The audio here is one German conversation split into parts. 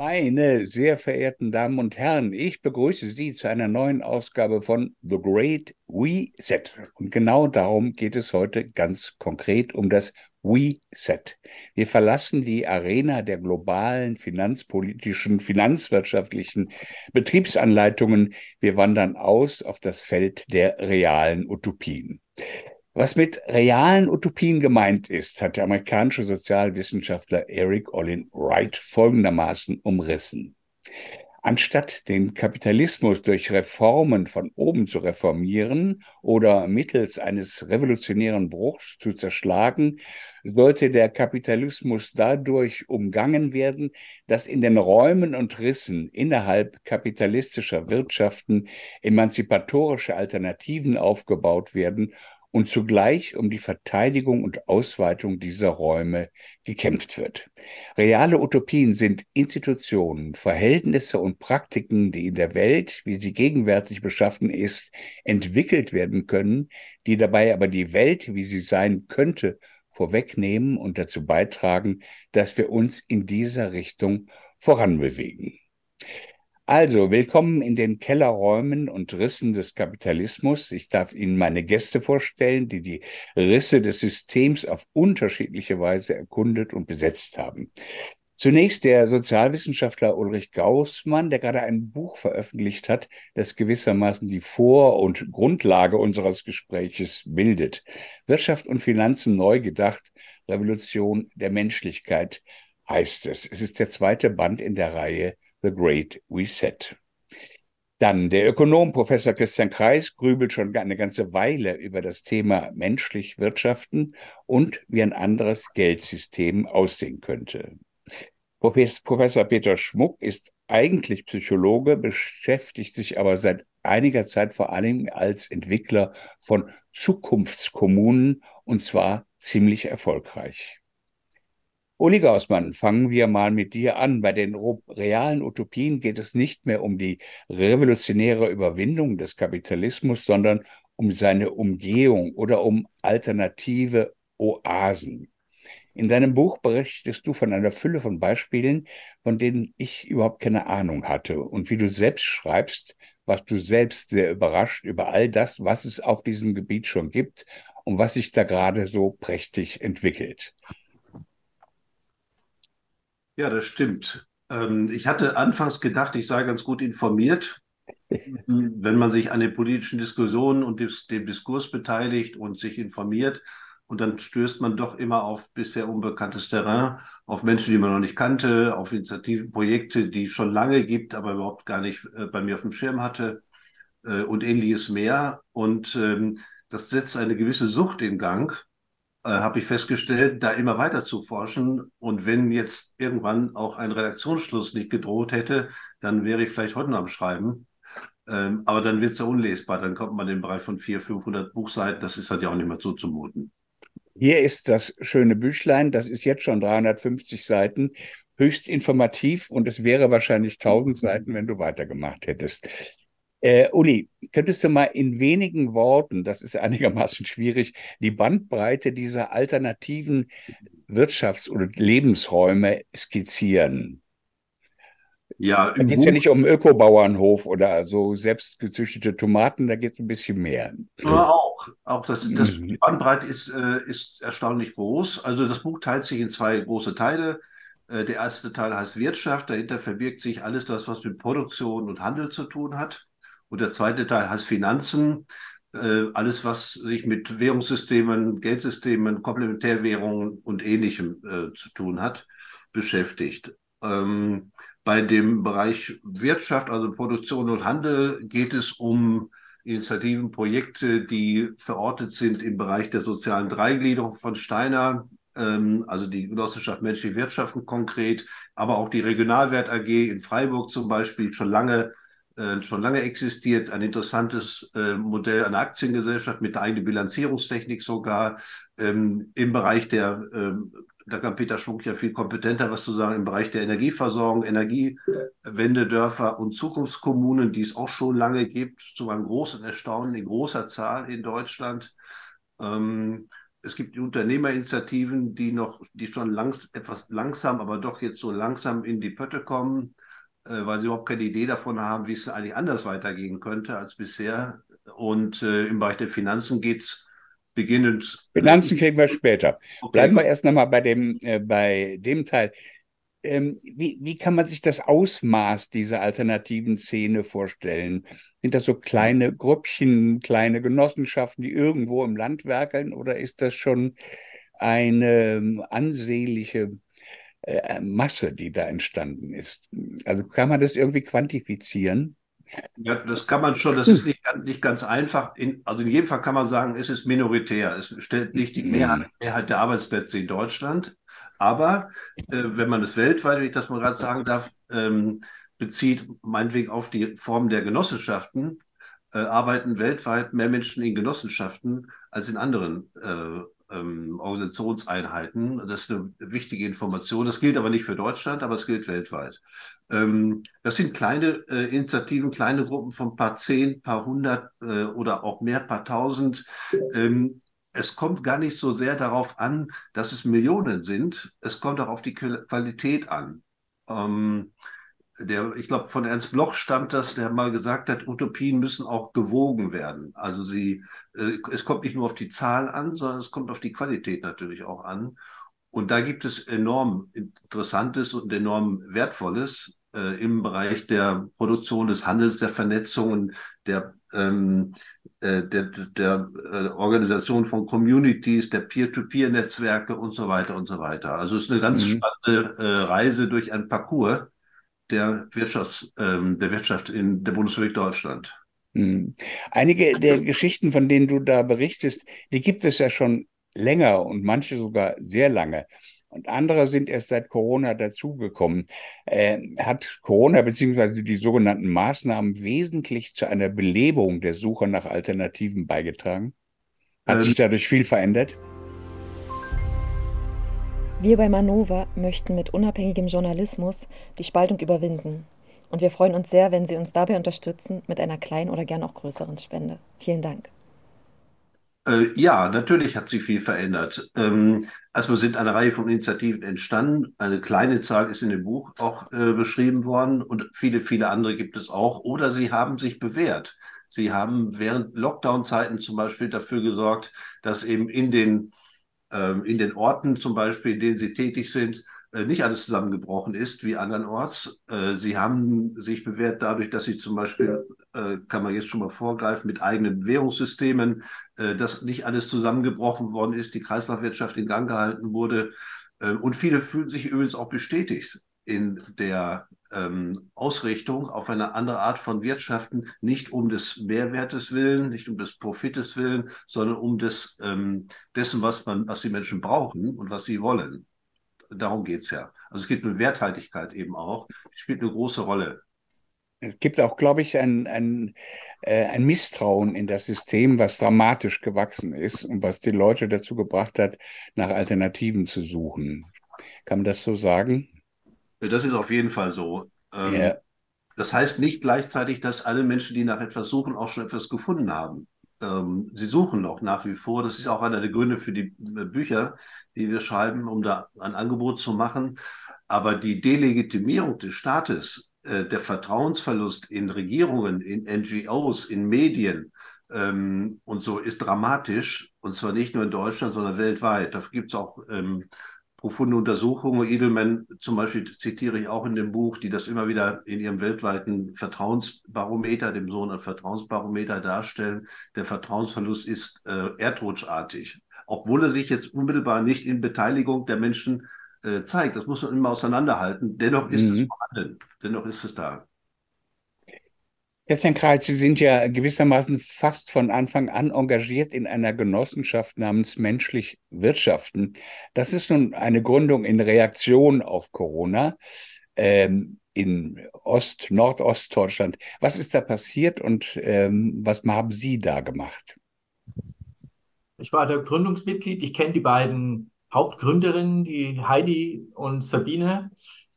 Meine sehr verehrten Damen und Herren, ich begrüße Sie zu einer neuen Ausgabe von The Great Reset. Und genau darum geht es heute ganz konkret um das Reset. Wir verlassen die Arena der globalen finanzpolitischen, finanzwirtschaftlichen Betriebsanleitungen. Wir wandern aus auf das Feld der realen Utopien. Was mit realen Utopien gemeint ist, hat der amerikanische Sozialwissenschaftler Eric Olin Wright folgendermaßen umrissen. Anstatt den Kapitalismus durch Reformen von oben zu reformieren oder mittels eines revolutionären Bruchs zu zerschlagen, sollte der Kapitalismus dadurch umgangen werden, dass in den Räumen und Rissen innerhalb kapitalistischer Wirtschaften emanzipatorische Alternativen aufgebaut werden und zugleich um die Verteidigung und Ausweitung dieser Räume gekämpft wird. Reale Utopien sind Institutionen, Verhältnisse und Praktiken, die in der Welt, wie sie gegenwärtig beschaffen ist, entwickelt werden können, die dabei aber die Welt, wie sie sein könnte, vorwegnehmen und dazu beitragen, dass wir uns in dieser Richtung voranbewegen. Also, willkommen in den Kellerräumen und Rissen des Kapitalismus. Ich darf Ihnen meine Gäste vorstellen, die die Risse des Systems auf unterschiedliche Weise erkundet und besetzt haben. Zunächst der Sozialwissenschaftler Ulrich Gaußmann, der gerade ein Buch veröffentlicht hat, das gewissermaßen die Vor- und Grundlage unseres Gespräches bildet. Wirtschaft und Finanzen neu gedacht, Revolution der Menschlichkeit heißt es. Es ist der zweite Band in der Reihe The Great Reset. Dann der Ökonom Professor Christian Kreis grübelt schon eine ganze Weile über das Thema menschlich Wirtschaften und wie ein anderes Geldsystem aussehen könnte. Professor Peter Schmuck ist eigentlich Psychologe, beschäftigt sich aber seit einiger Zeit vor allem als Entwickler von Zukunftskommunen und zwar ziemlich erfolgreich. Uli Gaussmann, fangen wir mal mit dir an. Bei den realen Utopien geht es nicht mehr um die revolutionäre Überwindung des Kapitalismus, sondern um seine Umgehung oder um alternative Oasen. In deinem Buch berichtest du von einer Fülle von Beispielen, von denen ich überhaupt keine Ahnung hatte. Und wie du selbst schreibst, warst du selbst sehr überrascht über all das, was es auf diesem Gebiet schon gibt und was sich da gerade so prächtig entwickelt. Ja, das stimmt. Ähm, ich hatte anfangs gedacht, ich sei ganz gut informiert, wenn man sich an den politischen Diskussionen und dem Diskurs beteiligt und sich informiert. Und dann stößt man doch immer auf bisher unbekanntes Terrain, auf Menschen, die man noch nicht kannte, auf Initiativen, Projekte, die es schon lange gibt, aber überhaupt gar nicht äh, bei mir auf dem Schirm hatte äh, und ähnliches mehr. Und ähm, das setzt eine gewisse Sucht in Gang äh, habe ich festgestellt, da immer weiter zu forschen. Und wenn jetzt irgendwann auch ein Redaktionsschluss nicht gedroht hätte, dann wäre ich vielleicht heute noch am Schreiben. Ähm, aber dann wird es ja unlesbar. Dann kommt man in den Bereich von 400, 500 Buchseiten. Das ist halt ja auch nicht mehr so zumuten. Hier ist das schöne Büchlein. Das ist jetzt schon 350 Seiten. Höchst informativ und es wäre wahrscheinlich 1000 Seiten, wenn du weitergemacht hättest. Äh, Uli, könntest du mal in wenigen Worten, das ist einigermaßen schwierig, die Bandbreite dieser alternativen Wirtschafts- oder Lebensräume skizzieren? Ja, da geht es ja nicht um Ökobauernhof oder so selbstgezüchtete Tomaten, da geht es ein bisschen mehr. Ja, auch. Auch das, das mhm. die Bandbreite ist, äh, ist erstaunlich groß. Also das Buch teilt sich in zwei große Teile. Äh, der erste Teil heißt Wirtschaft. Dahinter verbirgt sich alles das, was mit Produktion und Handel zu tun hat. Und der zweite Teil heißt Finanzen. Äh, alles, was sich mit Währungssystemen, Geldsystemen, Komplementärwährungen und ähnlichem äh, zu tun hat, beschäftigt. Ähm, bei dem Bereich Wirtschaft, also Produktion und Handel, geht es um Initiativen, Projekte, die verortet sind im Bereich der sozialen Dreigliederung von Steiner, ähm, also die Genossenschaft Menschliche Wirtschaften konkret, aber auch die Regionalwert AG in Freiburg zum Beispiel schon lange äh, schon lange existiert, ein interessantes äh, Modell einer Aktiengesellschaft mit eigener Bilanzierungstechnik sogar ähm, im Bereich der, ähm, da kann Peter Schwung ja viel kompetenter was zu sagen, im Bereich der Energieversorgung, Energiewendedörfer und Zukunftskommunen, die es auch schon lange gibt, zu einem großen Erstaunen in großer Zahl in Deutschland. Ähm, es gibt Unternehmerinitiativen, die noch, die schon langs, etwas langsam, aber doch jetzt so langsam in die Pötte kommen, weil sie überhaupt keine Idee davon haben, wie es eigentlich anders weitergehen könnte als bisher. Und äh, im Bereich der Finanzen geht es beginnend. Finanzen kriegen wir später. Okay. Bleiben wir erst nochmal bei dem, äh, bei dem Teil. Ähm, wie, wie kann man sich das Ausmaß dieser alternativen Szene vorstellen? Sind das so kleine Grüppchen, kleine Genossenschaften, die irgendwo im Land werkeln, oder ist das schon eine ähm, ansehnliche äh, Masse, die da entstanden ist? Also kann man das irgendwie quantifizieren? Ja, das kann man schon, das ist nicht, nicht ganz einfach. In, also in jedem Fall kann man sagen, es ist minoritär. Es stellt nicht die Mehrheit, Mehrheit der Arbeitsplätze in Deutschland. Aber äh, wenn man es weltweit, wenn ich das mal gerade sagen darf, ähm, bezieht, meinetwegen auf die Form der Genossenschaften, äh, arbeiten weltweit mehr Menschen in Genossenschaften als in anderen äh, ähm, Organisationseinheiten. Das ist eine wichtige Information. Das gilt aber nicht für Deutschland, aber es gilt weltweit. Ähm, das sind kleine äh, Initiativen, kleine Gruppen von paar zehn, paar hundert äh, oder auch mehr, paar tausend. Ähm, es kommt gar nicht so sehr darauf an, dass es Millionen sind. Es kommt auch auf die Qualität an. Ähm, der, ich glaube, von Ernst Bloch stammt das, der mal gesagt hat, Utopien müssen auch gewogen werden. Also sie, äh, es kommt nicht nur auf die Zahl an, sondern es kommt auf die Qualität natürlich auch an. Und da gibt es enorm Interessantes und enorm Wertvolles äh, im Bereich der Produktion des Handels, der Vernetzung, der, ähm, äh, der, der äh, Organisation von Communities, der Peer-to-Peer-Netzwerke und so weiter und so weiter. Also es ist eine ganz mhm. spannende äh, Reise durch ein Parcours der, Wirtschafts-, ähm, der Wirtschaft in der Bundesrepublik Deutschland. Mhm. Einige der Geschichten, von denen du da berichtest, die gibt es ja schon länger und manche sogar sehr lange. Und andere sind erst seit Corona dazugekommen. Äh, hat Corona bzw. die sogenannten Maßnahmen wesentlich zu einer Belebung der Suche nach Alternativen beigetragen? Hat ähm, sich dadurch viel verändert? Wir bei Manova möchten mit unabhängigem Journalismus die Spaltung überwinden. Und wir freuen uns sehr, wenn Sie uns dabei unterstützen mit einer kleinen oder gern auch größeren Spende. Vielen Dank. Äh, ja, natürlich hat sich viel verändert. Ähm, erstmal sind eine Reihe von Initiativen entstanden. Eine kleine Zahl ist in dem Buch auch äh, beschrieben worden und viele, viele andere gibt es auch. Oder sie haben sich bewährt. Sie haben während Lockdown-Zeiten zum Beispiel dafür gesorgt, dass eben in den in den Orten zum Beispiel, in denen sie tätig sind, äh, nicht alles zusammengebrochen ist wie andernorts. Äh, sie haben sich bewährt dadurch, dass sie zum Beispiel, äh, kann man jetzt schon mal vorgreifen, mit eigenen Währungssystemen, dass nicht alles zusammengebrochen worden ist, die Kreislaufwirtschaft in Gang gehalten wurde. Und viele fühlen sich übrigens auch bestätigt in der ähm, Ausrichtung auf eine andere Art von Wirtschaften, nicht um des Mehrwertes willen, nicht um des Profites willen, sondern um des, ähm, dessen, was, man, was die Menschen brauchen und was sie wollen. Darum geht es ja. Also es geht um Werthaltigkeit eben auch. Die spielt eine große Rolle. Es gibt auch, glaube ich, ein, ein, äh, ein Misstrauen in das System, was dramatisch gewachsen ist und was die Leute dazu gebracht hat, nach Alternativen zu suchen. Kann man das so sagen? Das ist auf jeden Fall so. Ähm, yeah. Das heißt nicht gleichzeitig, dass alle Menschen, die nach etwas suchen, auch schon etwas gefunden haben. Ähm, sie suchen noch nach wie vor. Das ist auch einer der Gründe für die äh, Bücher, die wir schreiben, um da ein Angebot zu machen. Aber die Delegitimierung des Staates, äh, der Vertrauensverlust in Regierungen, in NGOs, in Medien, ähm, und so ist dramatisch, und zwar nicht nur in Deutschland, sondern weltweit. Dafür gibt es auch ähm, profunde Untersuchungen. Edelman zum Beispiel zitiere ich auch in dem Buch, die das immer wieder in ihrem weltweiten Vertrauensbarometer, dem sogenannten Vertrauensbarometer darstellen. Der Vertrauensverlust ist äh, erdrutschartig, obwohl er sich jetzt unmittelbar nicht in Beteiligung der Menschen äh, zeigt. Das muss man immer auseinanderhalten. Dennoch ist mhm. es vorhanden. Dennoch ist es da. Christian Kreis, Sie sind ja gewissermaßen fast von Anfang an engagiert in einer Genossenschaft namens Menschlich Wirtschaften. Das ist nun eine Gründung in Reaktion auf Corona ähm, in Ost-, Nordostdeutschland. Was ist da passiert und ähm, was haben Sie da gemacht? Ich war der Gründungsmitglied. Ich kenne die beiden Hauptgründerinnen, die Heidi und Sabine.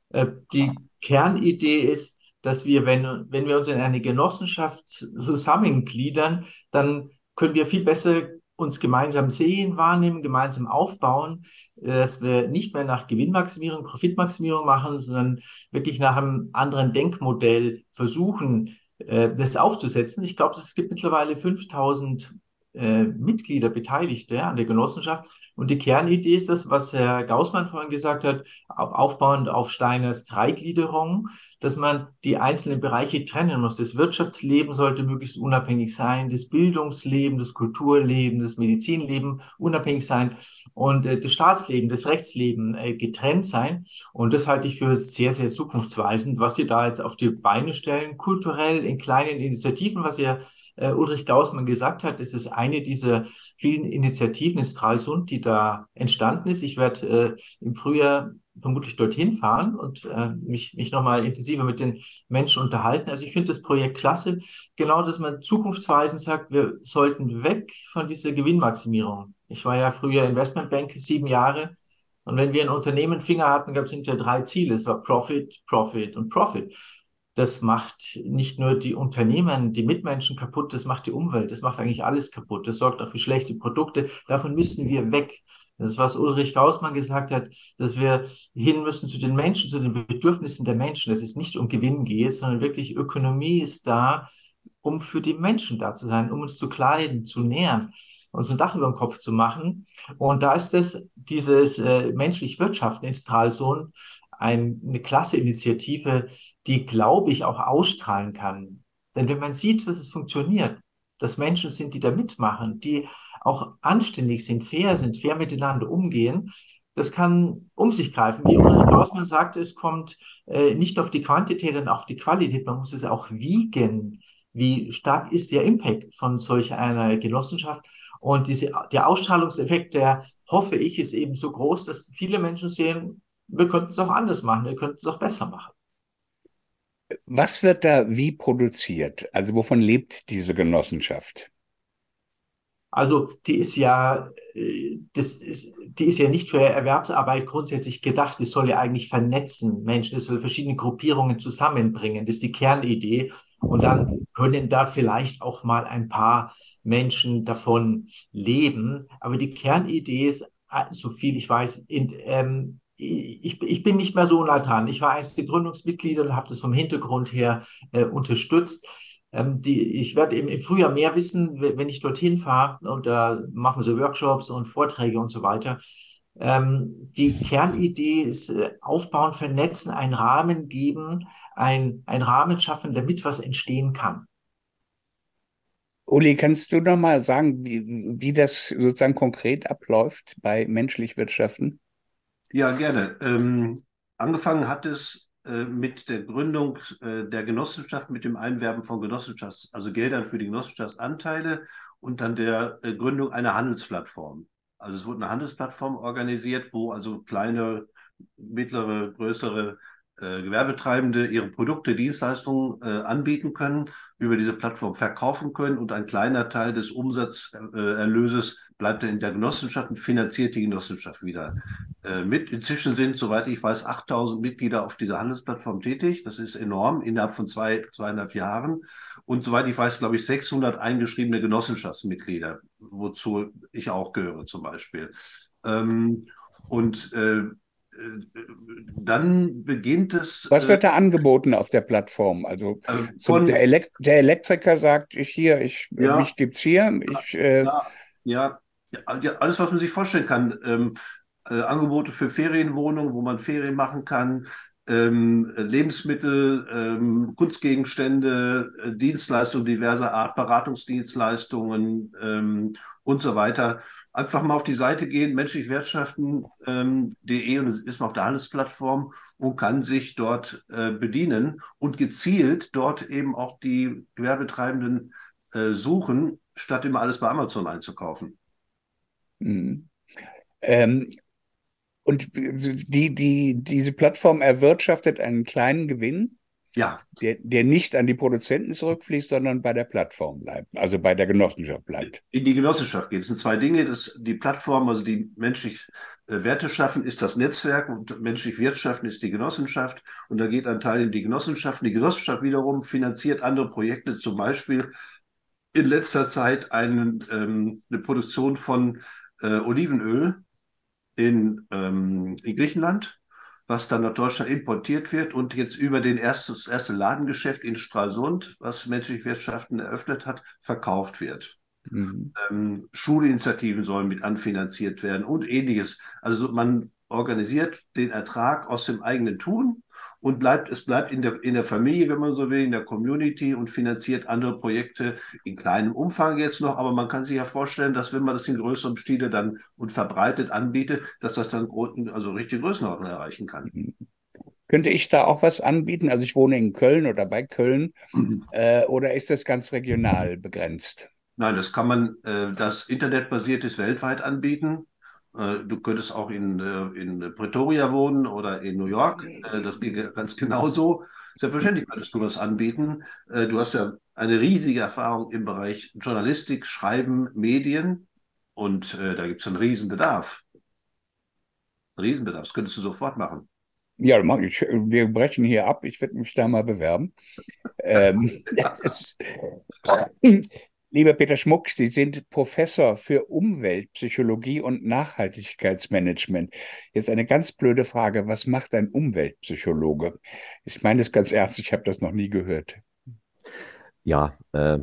Äh, die Kernidee ist, dass wir, wenn, wenn wir uns in eine Genossenschaft zusammengliedern, dann können wir viel besser uns gemeinsam sehen, wahrnehmen, gemeinsam aufbauen, äh, dass wir nicht mehr nach Gewinnmaximierung, Profitmaximierung machen, sondern wirklich nach einem anderen Denkmodell versuchen, äh, das aufzusetzen. Ich glaube, es gibt mittlerweile 5000 äh, Mitglieder, Beteiligte an der Genossenschaft. Und die Kernidee ist das, was Herr Gaussmann vorhin gesagt hat, aufbauend auf Steiners Dreigliederung, dass man die einzelnen Bereiche trennen muss. Das Wirtschaftsleben sollte möglichst unabhängig sein, das Bildungsleben, das Kulturleben, das Medizinleben unabhängig sein und äh, das Staatsleben, das Rechtsleben äh, getrennt sein. Und das halte ich für sehr, sehr zukunftsweisend, was Sie da jetzt auf die Beine stellen, kulturell in kleinen Initiativen, was ihr äh, Ulrich Gaußmann gesagt hat, das ist eine dieser vielen Initiativen in Stralsund, die da entstanden ist. Ich werde äh, im Frühjahr vermutlich dorthin fahren und äh, mich, mich nochmal intensiver mit den Menschen unterhalten. Also ich finde das Projekt klasse, genau, dass man zukunftsweisend sagt, wir sollten weg von dieser Gewinnmaximierung. Ich war ja früher Investmentbank sieben Jahre und wenn wir ein Unternehmen Finger hatten, gab es hinterher drei Ziele. Es war Profit, Profit und Profit das macht nicht nur die Unternehmen, die Mitmenschen kaputt, das macht die Umwelt, das macht eigentlich alles kaputt. Das sorgt auch für schlechte Produkte. Davon müssen wir weg. Das ist, was Ulrich Gaussmann gesagt hat, dass wir hin müssen zu den Menschen, zu den Bedürfnissen der Menschen, dass es nicht um Gewinn geht, sondern wirklich Ökonomie ist da, um für die Menschen da zu sein, um uns zu kleiden, zu nähern uns ein Dach über dem Kopf zu machen. Und da ist es dieses äh, menschlich Wirtschaften in Stralsund ein, eine klasse Initiative, die, glaube ich, auch ausstrahlen kann. Denn wenn man sieht, dass es funktioniert, dass Menschen sind, die da mitmachen, die auch anständig sind, fair sind, fair miteinander umgehen, das kann um sich greifen. Wie Ulrich Klausmann sagte, es kommt äh, nicht auf die Quantität, sondern auf die Qualität. Man muss es auch wiegen. Wie stark ist der Impact von solch einer Genossenschaft? Und diese, der Ausstrahlungseffekt, der hoffe ich, ist eben so groß, dass viele Menschen sehen, wir könnten es auch anders machen, wir könnten es auch besser machen. Was wird da wie produziert? Also wovon lebt diese Genossenschaft? Also die ist ja, äh, das ist, die ist ja nicht für Erwerbsarbeit grundsätzlich gedacht. Die soll ja eigentlich vernetzen Menschen, die soll verschiedene Gruppierungen zusammenbringen. Das ist die Kernidee. Und dann können da vielleicht auch mal ein paar Menschen davon leben. Aber die Kernidee ist, so viel ich weiß, in, ähm, ich, ich, bin nicht mehr so nah Ich war eines der Gründungsmitglieder und habe das vom Hintergrund her äh, unterstützt. Ähm, die, ich werde im, im Frühjahr mehr wissen, wenn ich dorthin fahre und da äh, machen so Workshops und Vorträge und so weiter. Ähm, die Kernidee ist äh, aufbauen, vernetzen, einen Rahmen geben, ein, ein Rahmen schaffen, damit was entstehen kann. Uli, kannst du noch mal sagen, wie, wie das sozusagen konkret abläuft bei menschlich Wirtschaften? Ja, gerne. Ähm, angefangen hat es äh, mit der Gründung äh, der Genossenschaft, mit dem Einwerben von Genossenschafts-, also Geldern für die Genossenschaftsanteile und dann der äh, Gründung einer Handelsplattform. Also es wurde eine Handelsplattform organisiert, wo also kleine, mittlere, größere äh, Gewerbetreibende ihre Produkte, Dienstleistungen äh, anbieten können, über diese Plattform verkaufen können und ein kleiner Teil des Umsatzerlöses äh, bleibt in der Genossenschaft und finanziert die Genossenschaft wieder äh, mit. Inzwischen sind, soweit ich weiß, 8000 Mitglieder auf dieser Handelsplattform tätig. Das ist enorm innerhalb von zwei, zweieinhalb Jahren. Und soweit ich weiß, glaube ich, 600 eingeschriebene Genossenschaftsmitglieder, wozu ich auch gehöre zum Beispiel. Ähm, und äh, dann beginnt es. Was wird da angeboten auf der Plattform? Also äh, von, der, Elekt der, Elektriker sagt, ich hier, ich, ja, mich gibt's hier. Ich, äh, ja, ja, ja, alles, was man sich vorstellen kann. Ähm, äh, Angebote für Ferienwohnungen, wo man Ferien machen kann, ähm, Lebensmittel, ähm, Kunstgegenstände, äh, Dienstleistungen diverser Art, Beratungsdienstleistungen ähm, und so weiter. Einfach mal auf die Seite gehen, menschlichwirtschaften.de und es ist man auf der Handelsplattform und kann sich dort äh, bedienen und gezielt dort eben auch die Gewerbetreibenden äh, suchen, statt immer alles bei Amazon einzukaufen. Mhm. Ähm, und die, die, diese Plattform erwirtschaftet einen kleinen Gewinn, ja. der, der nicht an die Produzenten zurückfließt, sondern bei der Plattform bleibt, also bei der Genossenschaft bleibt. In die Genossenschaft geht. Es sind zwei Dinge. Das, die Plattform, also die menschlich äh, Werte schaffen, ist das Netzwerk und menschlich Wirtschaften ist die Genossenschaft. Und da geht ein Teil in die Genossenschaft. Die Genossenschaft wiederum finanziert andere Projekte, zum Beispiel in letzter Zeit einen, ähm, eine Produktion von äh, Olivenöl in, ähm, in Griechenland, was dann nach Deutschland importiert wird und jetzt über den erstes, erste Ladengeschäft in Stralsund, was menschliche Wirtschaften eröffnet hat, verkauft wird. Mhm. Ähm, Schulinitiativen sollen mit anfinanziert werden und ähnliches. Also man organisiert den Ertrag aus dem eigenen Tun und bleibt, es bleibt in der, in der Familie, wenn man so will, in der Community und finanziert andere Projekte in kleinem Umfang jetzt noch. Aber man kann sich ja vorstellen, dass wenn man das in größerem Stile dann und verbreitet anbietet, dass das dann also richtige Größenordnung erreichen kann. Mhm. Könnte ich da auch was anbieten? Also ich wohne in Köln oder bei Köln. Mhm. Äh, oder ist das ganz regional begrenzt? Nein, das kann man, äh, das internetbasiertes weltweit anbieten. Äh, du könntest auch in, äh, in Pretoria wohnen oder in New York. Äh, das geht ganz genauso. Selbstverständlich könntest du das anbieten. Du hast ja eine riesige Erfahrung im Bereich Journalistik, Schreiben, Medien und da gibt es einen Riesenbedarf. Riesenbedarf. Das könntest du sofort machen. Ja, ich, wir brechen hier ab. Ich werde mich da mal bewerben. ähm, ist, Lieber Peter Schmuck, Sie sind Professor für Umweltpsychologie und Nachhaltigkeitsmanagement. Jetzt eine ganz blöde Frage. Was macht ein Umweltpsychologe? Ich meine das ganz ernst, ich habe das noch nie gehört. Ja, äh,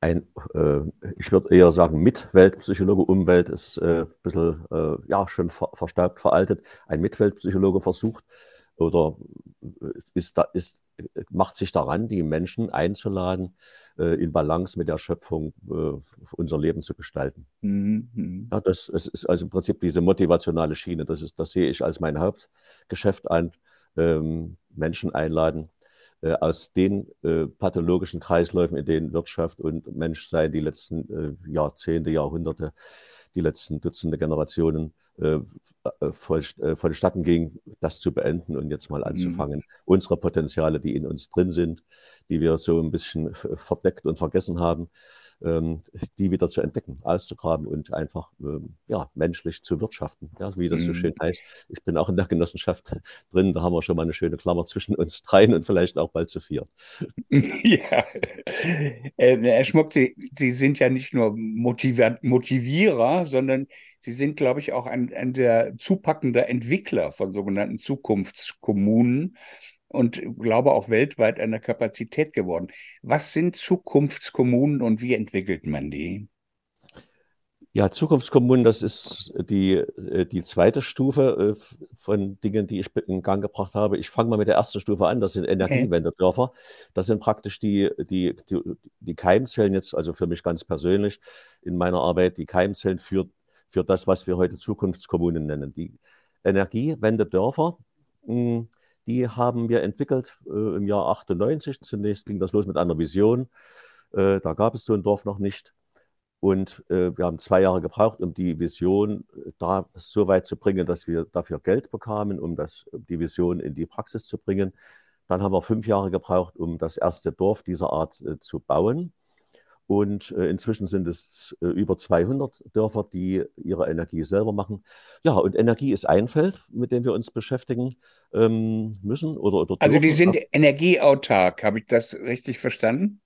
ein, äh, ich würde eher sagen, Mitweltpsychologe, Umwelt ist äh, ein bisschen äh, ja, schon ver verstaubt, veraltet. Ein Mitweltpsychologe versucht oder äh, ist da, ist, macht sich daran, die Menschen einzuladen, äh, in Balance mit der Schöpfung äh, unser Leben zu gestalten. Mhm. Ja, das, das, ist also im Prinzip diese motivationale Schiene. Das, ist, das sehe ich als mein Hauptgeschäft an. Ähm, Menschen einladen, aus den äh, pathologischen Kreisläufen, in denen Wirtschaft und Menschsein die letzten äh, Jahrzehnte, Jahrhunderte, die letzten Dutzende Generationen äh, äh, voll, äh, vonstatten ging, das zu beenden und jetzt mal anzufangen, mhm. unsere Potenziale, die in uns drin sind, die wir so ein bisschen verdeckt und vergessen haben, die wieder zu entdecken, auszugraben und einfach ähm, ja, menschlich zu wirtschaften, ja, wie das so schön mhm. heißt. Ich bin auch in der Genossenschaft drin, da haben wir schon mal eine schöne Klammer zwischen uns dreien und vielleicht auch bald zu vier. Ja, äh, Herr Schmuck, Sie, Sie sind ja nicht nur Motiver Motivierer, sondern Sie sind, glaube ich, auch ein, ein sehr zupackender Entwickler von sogenannten Zukunftskommunen und glaube auch weltweit eine Kapazität geworden. Was sind Zukunftskommunen und wie entwickelt man die? Ja, Zukunftskommunen, das ist die, äh, die zweite Stufe äh, von Dingen, die ich in Gang gebracht habe. Ich fange mal mit der ersten Stufe an, das sind Energiewendedörfer. Das sind praktisch die, die, die, die Keimzellen jetzt, also für mich ganz persönlich in meiner Arbeit, die Keimzellen für, für das, was wir heute Zukunftskommunen nennen. Die Energiewendedörfer, hm, die haben wir entwickelt äh, im Jahr 98. Zunächst ging das los mit einer Vision. Äh, da gab es so ein Dorf noch nicht. Und äh, wir haben zwei Jahre gebraucht, um die Vision äh, da so weit zu bringen, dass wir dafür Geld bekamen, um das, die Vision in die Praxis zu bringen. Dann haben wir fünf Jahre gebraucht, um das erste Dorf dieser Art äh, zu bauen. Und äh, inzwischen sind es äh, über 200 Dörfer, die ihre Energie selber machen. Ja, und Energie ist ein Feld, mit dem wir uns beschäftigen ähm, müssen. Oder, oder also die sind energieautark, habe ich das richtig verstanden?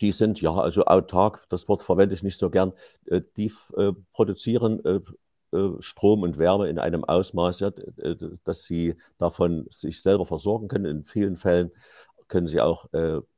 Die sind ja, also autark, das Wort verwende ich nicht so gern. Äh, die äh, produzieren äh, äh, Strom und Wärme in einem Ausmaß, ja, dass sie davon sich selber versorgen können. In vielen Fällen können sie auch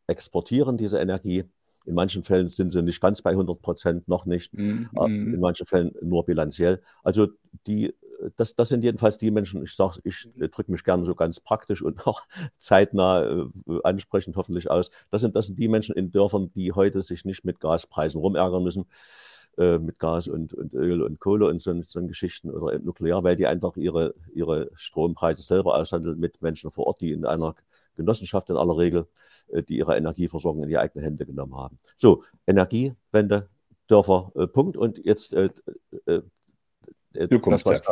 exportieren, diese Energie. In manchen Fällen sind sie nicht ganz bei 100 Prozent, noch nicht. Mhm. In manchen Fällen nur bilanziell. Also die, das, das sind jedenfalls die Menschen, ich sage, ich drücke mich gerne so ganz praktisch und auch zeitnah äh, ansprechend hoffentlich aus. Das sind, das sind die Menschen in Dörfern, die heute sich nicht mit Gaspreisen rumärgern müssen, äh, mit Gas und, und Öl und Kohle und so, so Geschichten oder Nuklear, weil die einfach ihre, ihre Strompreise selber aushandeln mit Menschen vor Ort, die in einer Genossenschaft in aller Regel äh, die ihre Energieversorgung in die eigenen Hände genommen haben. So, Energiewende, Dörfer, äh, Punkt. Und jetzt äh, äh, äh das, was,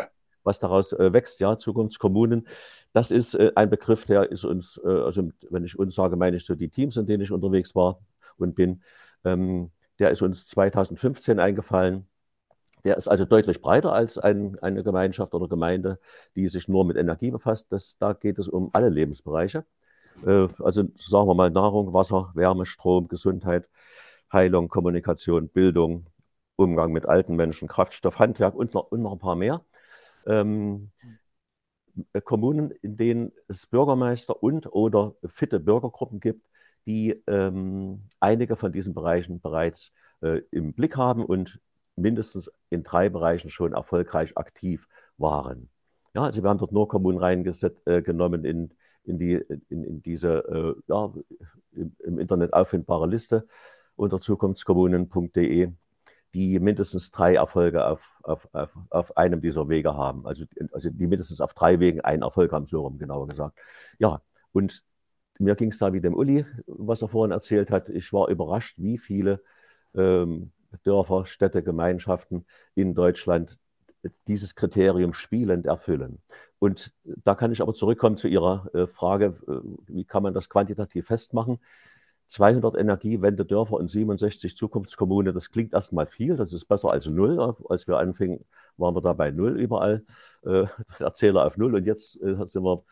was, daraus wächst, ja, Zukunftskommunen, das ist ein Begriff, der ist uns, also wenn ich uns sage, meine ich so die Teams, in denen ich unterwegs war und bin, ähm, der ist uns 2015 eingefallen. Der ist also deutlich breiter als ein, eine Gemeinschaft oder Gemeinde, die sich nur mit Energie befasst. Das, da geht es um alle Lebensbereiche. Äh, also sagen wir mal Nahrung, Wasser, Wärme, Strom, Gesundheit Heilung, Kommunikation, Bildung, Umgang mit alten Menschen, Kraftstoff, Handwerk und noch, und noch ein paar mehr. Ähm, Kommunen, in denen es Bürgermeister und oder fitte Bürgergruppen gibt, die ähm, einige von diesen Bereichen bereits äh, im Blick haben und mindestens in drei Bereichen schon erfolgreich aktiv waren. Ja, also wir haben dort nur Kommunen reingenommen äh, in, in, die, in, in diese äh, ja, im, im, Internet auffindbare Liste unter zukunftskommunen.de, die mindestens drei Erfolge auf, auf, auf, auf einem dieser Wege haben. Also, also die mindestens auf drei Wegen einen Erfolg haben, so rum genauer gesagt. Ja, und mir ging es da wie dem Uli, was er vorhin erzählt hat. Ich war überrascht, wie viele ähm, Dörfer, Städte, Gemeinschaften in Deutschland dieses Kriterium spielend erfüllen. Und da kann ich aber zurückkommen zu Ihrer äh, Frage, äh, wie kann man das quantitativ festmachen? 200 Energiewende-Dörfer und 67 Zukunftskommunen, das klingt erstmal viel, das ist besser als null. Als wir anfingen, waren wir da bei null überall, äh, Erzähler auf null und jetzt äh, sind wir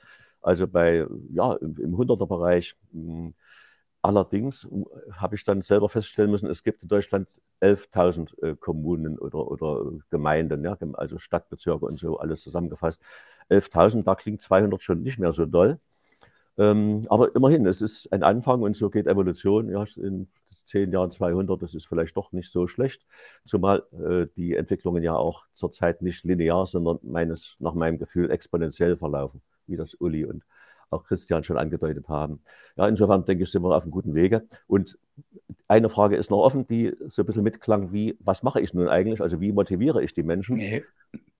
also bei, ja, im, im 100er-Bereich. Allerdings äh, habe ich dann selber feststellen müssen, es gibt in Deutschland 11.000 äh, Kommunen oder, oder Gemeinden, ja, also Stadtbezirke und so, alles zusammengefasst. 11.000, da klingt 200 schon nicht mehr so doll. Ähm, aber immerhin, es ist ein Anfang und so geht Evolution. Ja, in zehn Jahren 200, das ist vielleicht doch nicht so schlecht, zumal äh, die Entwicklungen ja auch zurzeit nicht linear, sondern meines, nach meinem Gefühl exponentiell verlaufen wie das Uli und auch Christian schon angedeutet haben. Ja, insofern denke ich, sind wir auf einem guten Wege. Und eine Frage ist noch offen, die so ein bisschen mitklang, wie, was mache ich nun eigentlich? Also wie motiviere ich die Menschen? Nee.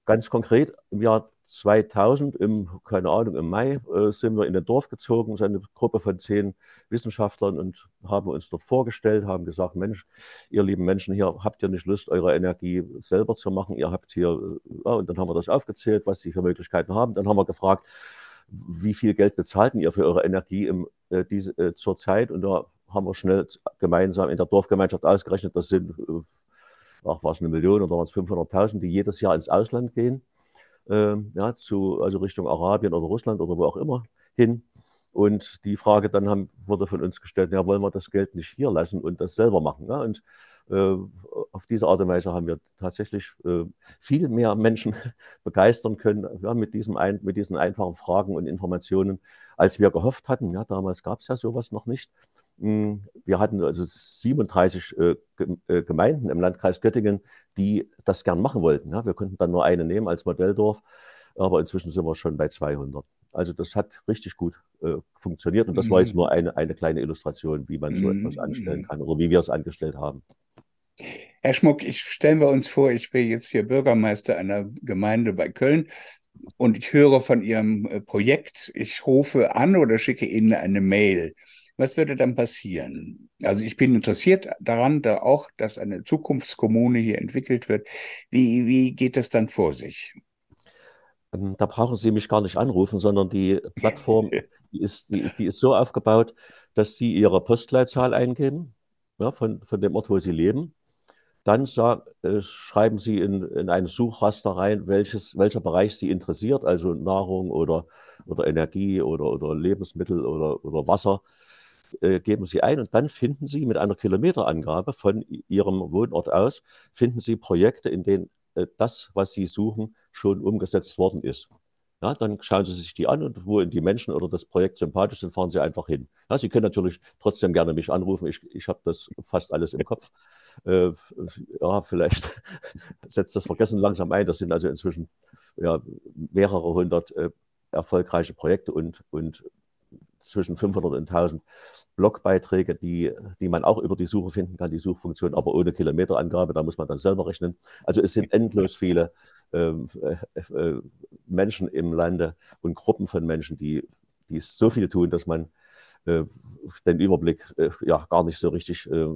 Ganz konkret, im Jahr 2000, im, keine Ahnung, im Mai, äh, sind wir in ein Dorf gezogen, eine Gruppe von zehn Wissenschaftlern und haben uns dort vorgestellt, haben gesagt, Mensch, ihr lieben Menschen hier, habt ihr nicht Lust, eure Energie selber zu machen? Ihr habt hier, äh, ja, und dann haben wir das aufgezählt, was sie für Möglichkeiten haben. Dann haben wir gefragt, wie viel Geld bezahlten ihr für eure Energie im, äh, diese, äh, zur Zeit? Und da haben wir schnell gemeinsam in der Dorfgemeinschaft ausgerechnet, das sind äh, ach, war es eine Million oder waren es 500.000, die jedes Jahr ins Ausland gehen, ähm, ja, zu, also Richtung Arabien oder Russland oder wo auch immer hin. Und die Frage dann haben, wurde von uns gestellt, ja, wollen wir das Geld nicht hier lassen und das selber machen? Ja? Und äh, auf diese Art und Weise haben wir tatsächlich äh, viel mehr Menschen begeistern können ja, mit, diesem ein, mit diesen einfachen Fragen und Informationen, als wir gehofft hatten. Ja, damals gab es ja sowas noch nicht. Hm, wir hatten also 37 äh, äh, Gemeinden im Landkreis Göttingen, die das gern machen wollten. Wir konnten dann nur eine nehmen als Modelldorf, aber inzwischen sind wir schon bei 200. Also das hat richtig gut äh, funktioniert und das war jetzt mhm. nur eine, eine kleine Illustration, wie man so etwas anstellen mhm. kann oder wie wir es angestellt haben. Herr Schmuck, ich stellen wir uns vor, ich bin jetzt hier Bürgermeister einer Gemeinde bei Köln und ich höre von Ihrem Projekt, ich rufe an oder schicke Ihnen eine Mail. Was würde dann passieren? Also ich bin interessiert daran, da auch, dass eine Zukunftskommune hier entwickelt wird. Wie, wie geht das dann vor sich? Ähm, da brauchen Sie mich gar nicht anrufen, sondern die Plattform, die ist, die, die ist so aufgebaut, dass Sie Ihre Postleitzahl eingeben, ja, von, von dem Ort, wo Sie leben. Dann sag, äh, schreiben Sie in, in ein Suchraster rein, welches, welcher Bereich Sie interessiert, also Nahrung oder, oder Energie oder, oder Lebensmittel oder, oder Wasser äh, geben Sie ein und dann finden Sie mit einer Kilometerangabe von Ihrem Wohnort aus, finden Sie Projekte, in denen äh, das, was Sie suchen, schon umgesetzt worden ist. Ja, dann schauen Sie sich die an und wo die Menschen oder das Projekt sympathisch sind, fahren Sie einfach hin. Ja, Sie können natürlich trotzdem gerne mich anrufen. Ich, ich habe das fast alles im Kopf. Äh, ja, vielleicht setzt das Vergessen langsam ein. Das sind also inzwischen ja, mehrere hundert äh, erfolgreiche Projekte und, und zwischen 500 und 1000 Blogbeiträge, die, die man auch über die Suche finden kann, die Suchfunktion, aber ohne Kilometerangabe, da muss man dann selber rechnen. Also es sind endlos viele Menschen im Lande und Gruppen von Menschen, die, die so viel tun, dass man äh, den Überblick äh, ja gar nicht so richtig äh,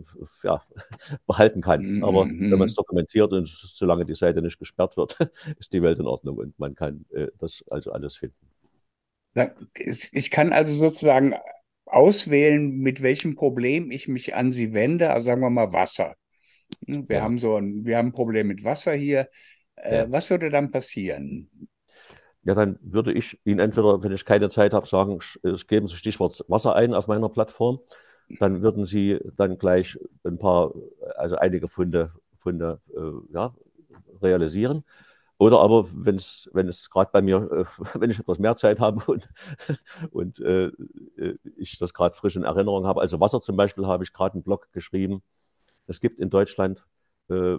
ja, behalten kann. Aber wenn man es mhm. dokumentiert und solange die Seite nicht gesperrt wird, ist die Welt in Ordnung und man kann äh, das also alles finden. Ich kann also sozusagen auswählen, mit welchem Problem ich mich an Sie wende. Also sagen wir mal Wasser. Hm, wir ja. haben so ein, wir haben ein Problem mit Wasser hier. Äh, ja. Was würde dann passieren? Ja, dann würde ich Ihnen entweder, wenn ich keine Zeit habe, sagen, geben Sie Stichwort Wasser ein auf meiner Plattform. dann würden Sie dann gleich ein paar, also einige Funde, Funde äh, ja, realisieren. Oder aber, wenn es, wenn es gerade bei mir, äh, wenn ich etwas mehr Zeit habe und, und äh, äh ich das gerade frisch in Erinnerung habe, also Wasser zum Beispiel, habe ich gerade einen Blog geschrieben. Es gibt in Deutschland äh,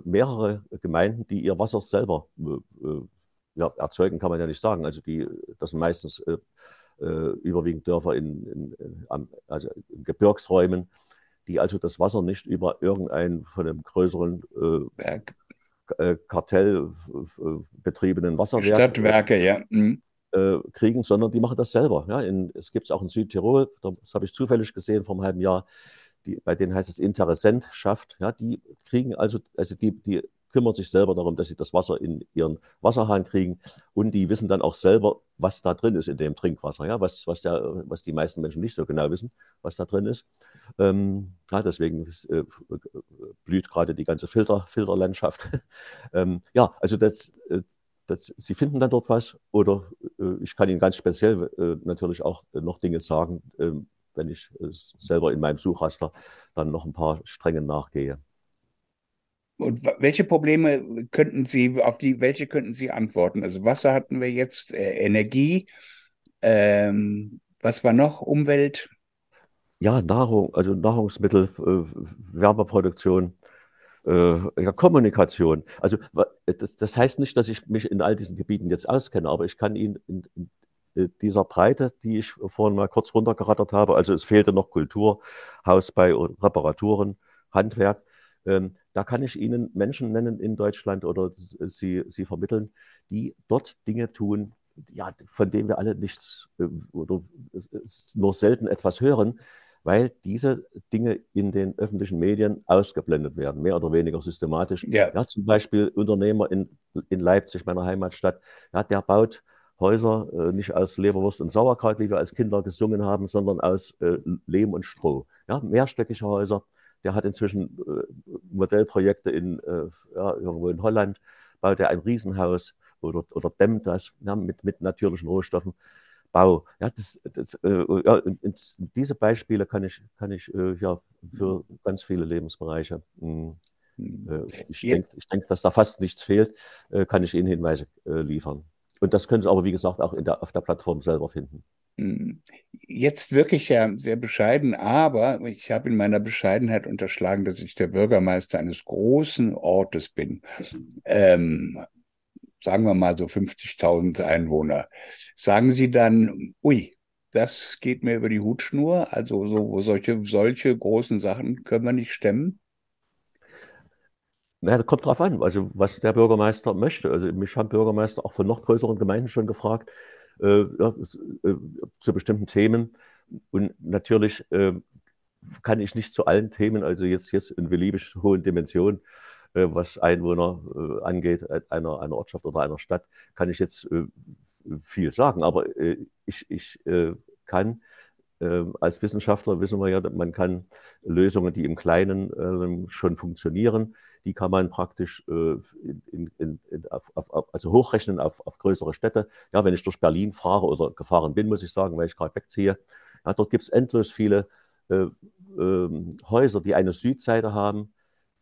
mehrere Gemeinden, die ihr Wasser selber äh, äh, ja, erzeugen, kann man ja nicht sagen. Also die, das sind meistens überwiegend Dörfer in, in, in, also in Gebirgsräumen, die also das Wasser nicht über irgendeinen von einem größeren Berg äh, kartellbetriebenen Wasserwerke Stadtwerke, ja. Mhm. Äh, kriegen, sondern die machen das selber. Ja, in, es gibt es auch in Südtirol, das habe ich zufällig gesehen vor einem halben Jahr, die, bei denen heißt es Interessentschaft. Ja, die kriegen also, also die, die kümmern sich selber darum, dass sie das Wasser in ihren Wasserhahn kriegen und die wissen dann auch selber, was da drin ist in dem Trinkwasser, ja, was, was, der, was die meisten Menschen nicht so genau wissen, was da drin ist. Ähm, ja, deswegen äh, blüht gerade die ganze Filter, Filterlandschaft. ähm, ja, also das, äh, das, Sie finden dann dort was oder äh, ich kann Ihnen ganz speziell äh, natürlich auch noch Dinge sagen, ähm, wenn ich selber in meinem Suchraster dann noch ein paar Strängen nachgehe. Und welche Probleme könnten Sie, auf die, welche könnten Sie antworten? Also Wasser hatten wir jetzt, äh, Energie, ähm, was war noch? Umwelt? Ja, Nahrung, also Nahrungsmittel, äh, Wärmeproduktion, äh, ja, Kommunikation. Also das, das, heißt nicht, dass ich mich in all diesen Gebieten jetzt auskenne, aber ich kann Ihnen in, in dieser Breite, die ich vorhin mal kurz runtergerattert habe, also es fehlte noch Kultur, Hausbau, Reparaturen, Handwerk, ähm, da kann ich Ihnen Menschen nennen in Deutschland oder sie, sie vermitteln, die dort Dinge tun, ja, von denen wir alle nichts äh, oder nur selten etwas hören, weil diese Dinge in den öffentlichen Medien ausgeblendet werden, mehr oder weniger systematisch. Ja. ja zum Beispiel Unternehmer in, in Leipzig, meiner Heimatstadt, ja, der baut Häuser äh, nicht aus Leberwurst und Sauerkraut, wie wir als Kinder gesungen haben, sondern aus äh, Lehm und Stroh. Ja, mehrstöckige Häuser, der hat inzwischen äh, Modellprojekte in, äh, ja, irgendwo in Holland, baut er ein Riesenhaus oder, oder dämmt das ja, mit, mit natürlichen Rohstoffen. Bau. Ja, das, das, äh, ja, diese Beispiele kann ich, kann ich äh, ja, für ganz viele Lebensbereiche. Mh, hm, äh, ich denke, denk, dass da fast nichts fehlt, kann ich Ihnen Hinweise liefern. Und das können Sie aber, wie gesagt, auch der, auf der Plattform selber finden. Hm. Jetzt wirklich ja sehr bescheiden, aber ich habe in meiner Bescheidenheit unterschlagen, dass ich der Bürgermeister eines großen Ortes bin. Ähm, sagen wir mal so 50.000 Einwohner. Sagen Sie dann, ui, das geht mir über die Hutschnur, also so solche, solche großen Sachen können wir nicht stemmen? Naja, kommt drauf an, also was der Bürgermeister möchte. Also mich haben Bürgermeister auch von noch größeren Gemeinden schon gefragt, äh, ja, äh, zu bestimmten Themen. Und natürlich äh, kann ich nicht zu allen Themen, also jetzt, jetzt in beliebig hohen Dimensionen, äh, was Einwohner äh, angeht, äh, einer, einer Ortschaft oder einer Stadt, kann ich jetzt viel sagen. Aber ich, ich kann als Wissenschaftler wissen wir ja, man kann Lösungen, die im Kleinen ähm, schon funktionieren, die kann man praktisch äh, in, in, in, auf, auf, also hochrechnen auf, auf größere Städte. Ja, wenn ich durch Berlin fahre oder gefahren bin, muss ich sagen, weil ich gerade wegziehe, ja, dort gibt es endlos viele äh, äh, Häuser, die eine Südseite haben,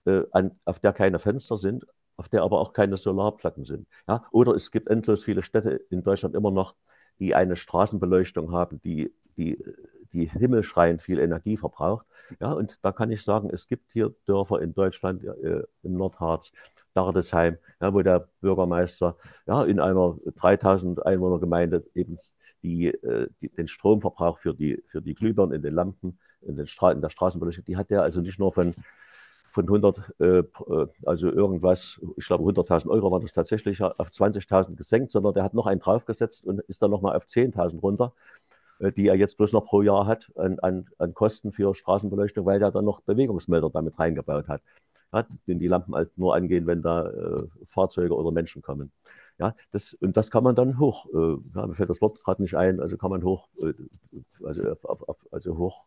äh, an, auf der keine Fenster sind, auf der aber auch keine Solarplatten sind. Ja? Oder es gibt endlos viele Städte in Deutschland immer noch, die eine Straßenbeleuchtung haben, die, die, die himmelschreiend viel Energie verbraucht. Ja, und da kann ich sagen, es gibt hier Dörfer in Deutschland, äh, im Nordharz, Dardesheim, ja, wo der Bürgermeister ja, in einer 3000 Einwohnergemeinde eben die, äh, die, den Stromverbrauch für die, für die Glühbirnen in den Lampen, in, den Stra in der Straßenbeleuchtung, die hat der also nicht nur von, von 100, äh, äh, also irgendwas, ich glaube 100.000 Euro war das tatsächlich, auf 20.000 gesenkt, sondern der hat noch einen draufgesetzt und ist dann nochmal auf 10.000 runter. Äh, die er jetzt bloß noch pro Jahr hat an, an, an Kosten für Straßenbeleuchtung, weil er dann noch Bewegungsmelder damit reingebaut hat. Ja, den die Lampen halt nur angehen, wenn da äh, Fahrzeuge oder Menschen kommen. Ja, das, und das kann man dann hoch, äh, ja, mir fällt das Wort gerade nicht ein, also kann man hoch, äh, also, auf, auf, also hoch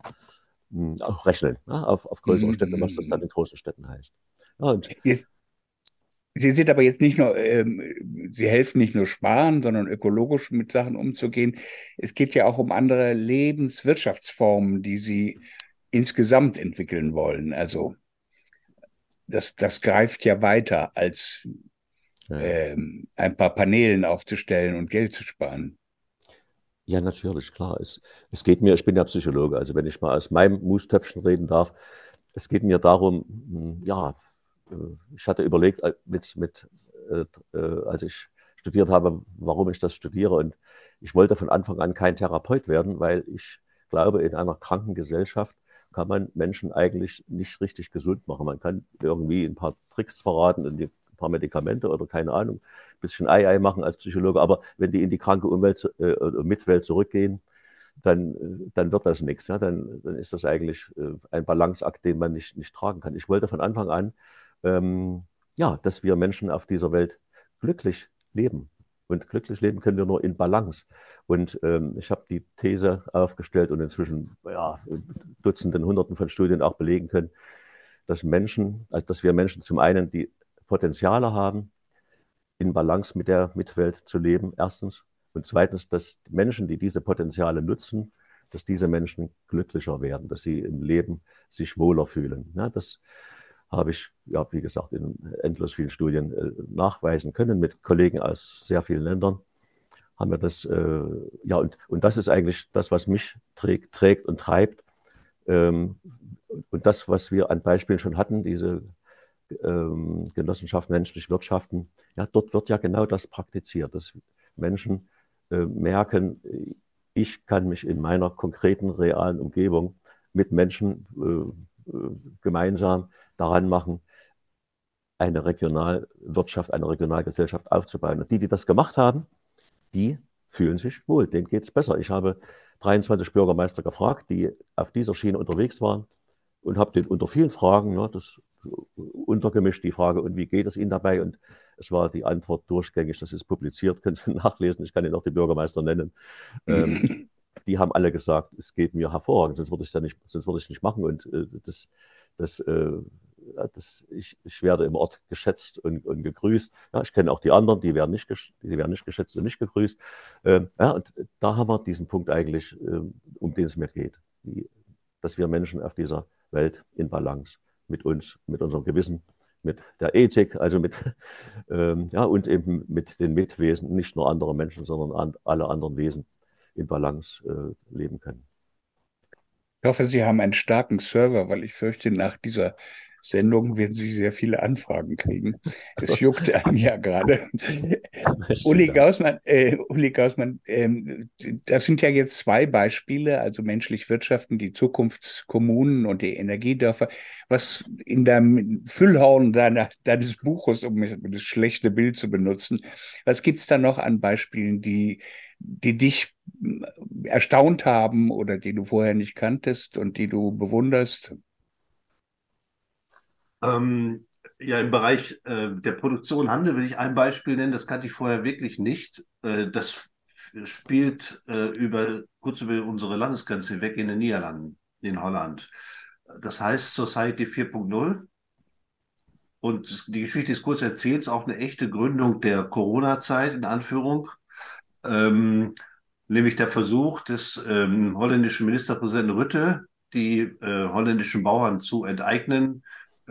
mh, hm, rechnen, ja, auf, auf größere Städte, was das dann in großen Städten heißt. Ja, und jetzt, Sie sind aber jetzt nicht nur, ähm, Sie helfen nicht nur sparen, sondern ökologisch mit Sachen umzugehen. Es geht ja auch um andere Lebenswirtschaftsformen, die Sie insgesamt entwickeln wollen. Also das, das greift ja weiter, als ja. ähm, ein paar Paneelen aufzustellen und Geld zu sparen. Ja, natürlich, klar. Es, es geht mir, ich bin ja Psychologe, also wenn ich mal aus meinem Mustöpfchen reden darf, es geht mir darum, hm, ja, ich hatte überlegt, äh, mit, mit, äh, äh, als ich studiert habe, warum ich das studiere. Und ich wollte von Anfang an kein Therapeut werden, weil ich glaube, in einer kranken Gesellschaft kann man Menschen eigentlich nicht richtig gesund machen. Man kann irgendwie ein paar Tricks verraten und ein paar Medikamente oder keine Ahnung, ein bisschen Ei-Ei machen als Psychologe. Aber wenn die in die kranke Umwelt, äh, Mitwelt zurückgehen, dann, dann wird das nichts. Ja? Dann, dann ist das eigentlich äh, ein Balanceakt, den man nicht, nicht tragen kann. Ich wollte von Anfang an, ähm, ja, dass wir Menschen auf dieser Welt glücklich leben. Und glücklich leben können wir nur in Balance. Und ähm, ich habe die These aufgestellt und inzwischen ja, Dutzenden, Hunderten von Studien auch belegen können, dass Menschen, also dass wir Menschen zum einen die Potenziale haben, in Balance mit der Mitwelt zu leben, erstens. Und zweitens, dass Menschen, die diese Potenziale nutzen, dass diese Menschen glücklicher werden, dass sie im Leben sich wohler fühlen. Ja, das habe ich, ja, wie gesagt, in endlos vielen Studien äh, nachweisen können mit Kollegen aus sehr vielen Ländern. Haben wir das, äh, ja, und, und das ist eigentlich das, was mich trägt, trägt und treibt. Ähm, und das, was wir an Beispielen schon hatten, diese ähm, Genossenschaft menschlich wirtschaften, ja, dort wird ja genau das praktiziert, dass Menschen äh, merken, ich kann mich in meiner konkreten, realen Umgebung mit Menschen äh, gemeinsam daran machen, eine Regionalwirtschaft, eine Regionalgesellschaft aufzubauen. Und die, die das gemacht haben, die fühlen sich wohl, denen geht es besser. Ich habe 23 Bürgermeister gefragt, die auf dieser Schiene unterwegs waren und habe den unter vielen Fragen, ne, das untergemischt die Frage, und wie geht es Ihnen dabei? Und es war die Antwort durchgängig, das ist publiziert, können Sie nachlesen, ich kann Ihnen auch die Bürgermeister nennen. ähm, die haben alle gesagt, es geht mir hervorragend, sonst würde ich es nicht, sonst würde ich nicht machen. Und äh, das, das äh, das, ich, ich, werde im Ort geschätzt und, und gegrüßt. Ja, ich kenne auch die anderen, die werden nicht, die werden nicht geschätzt und nicht gegrüßt. Ähm, ja, und da haben wir diesen Punkt eigentlich, ähm, um den es mir geht. Die, dass wir Menschen auf dieser Welt in Balance mit uns, mit unserem Gewissen, mit der Ethik, also mit, ähm, ja, und eben mit den Mitwesen, nicht nur andere Menschen, sondern an, alle anderen Wesen in Balance äh, leben können. Ich hoffe, Sie haben einen starken Server, weil ich fürchte, nach dieser Sendungen werden Sie sehr viele Anfragen kriegen. Es juckt einem ja gerade. Uli Gaussmann, äh, Uli Gaussmann ähm, das sind ja jetzt zwei Beispiele, also menschlich Wirtschaften, die Zukunftskommunen und die Energiedörfer. Was in deinem Füllhorn deiner, deines Buches, um das schlechte Bild zu benutzen, was gibt es da noch an Beispielen, die, die dich erstaunt haben oder die du vorher nicht kanntest und die du bewunderst? Ähm, ja, im Bereich äh, der Produktion Handel will ich ein Beispiel nennen, das kannte ich vorher wirklich nicht. Äh, das spielt äh, über kurz über unsere Landesgrenze weg in den Niederlanden, in Holland. Das heißt Society 4.0. Und die Geschichte ist kurz erzählt, ist auch eine echte Gründung der Corona-Zeit, in Anführung. Ähm, nämlich der Versuch des ähm, holländischen Ministerpräsidenten Rütte, die äh, holländischen Bauern zu enteignen,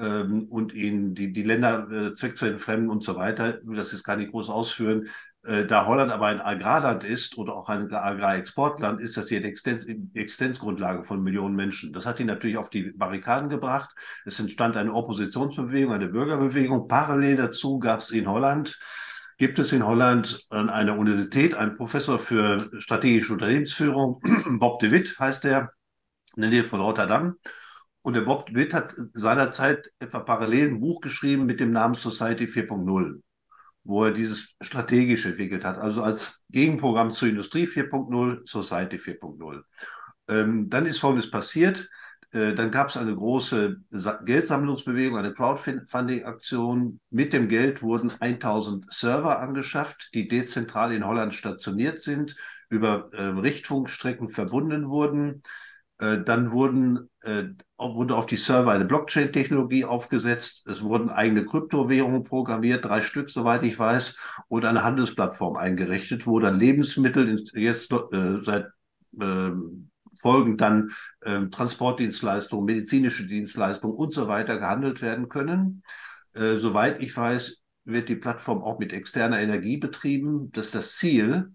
ähm, und ihnen die, die Länder äh, Zweck zu entfremden und so weiter. Ich will das jetzt gar nicht groß ausführen. Äh, da Holland aber ein Agrarland ist oder auch ein Agrarexportland, ist das die Existenz, Existenzgrundlage von Millionen Menschen. Das hat ihn natürlich auf die Barrikaden gebracht. Es entstand eine Oppositionsbewegung, eine Bürgerbewegung. Parallel dazu gab es in Holland gibt es in Holland an einer Universität einen Professor für strategische Unternehmensführung, Bob de Witt heißt er, in der Nähe von Rotterdam. Und der Bob Witt hat seinerzeit etwa parallel ein Buch geschrieben mit dem Namen Society 4.0, wo er dieses strategisch entwickelt hat, also als Gegenprogramm zur Industrie 4.0, Society 4.0. Ähm, dann ist Folgendes passiert. Äh, dann gab es eine große Geldsammlungsbewegung, eine Crowdfunding-Aktion. Mit dem Geld wurden 1000 Server angeschafft, die dezentral in Holland stationiert sind, über äh, Richtfunkstrecken verbunden wurden. Äh, dann wurden, äh, wurde auf die Server eine Blockchain-Technologie aufgesetzt. Es wurden eigene Kryptowährungen programmiert, drei Stück, soweit ich weiß, und eine Handelsplattform eingerichtet, wo dann Lebensmittel jetzt äh, seit äh, folgend dann äh, Transportdienstleistungen, medizinische Dienstleistungen und so weiter gehandelt werden können. Äh, soweit ich weiß, wird die Plattform auch mit externer Energie betrieben. Das ist das Ziel.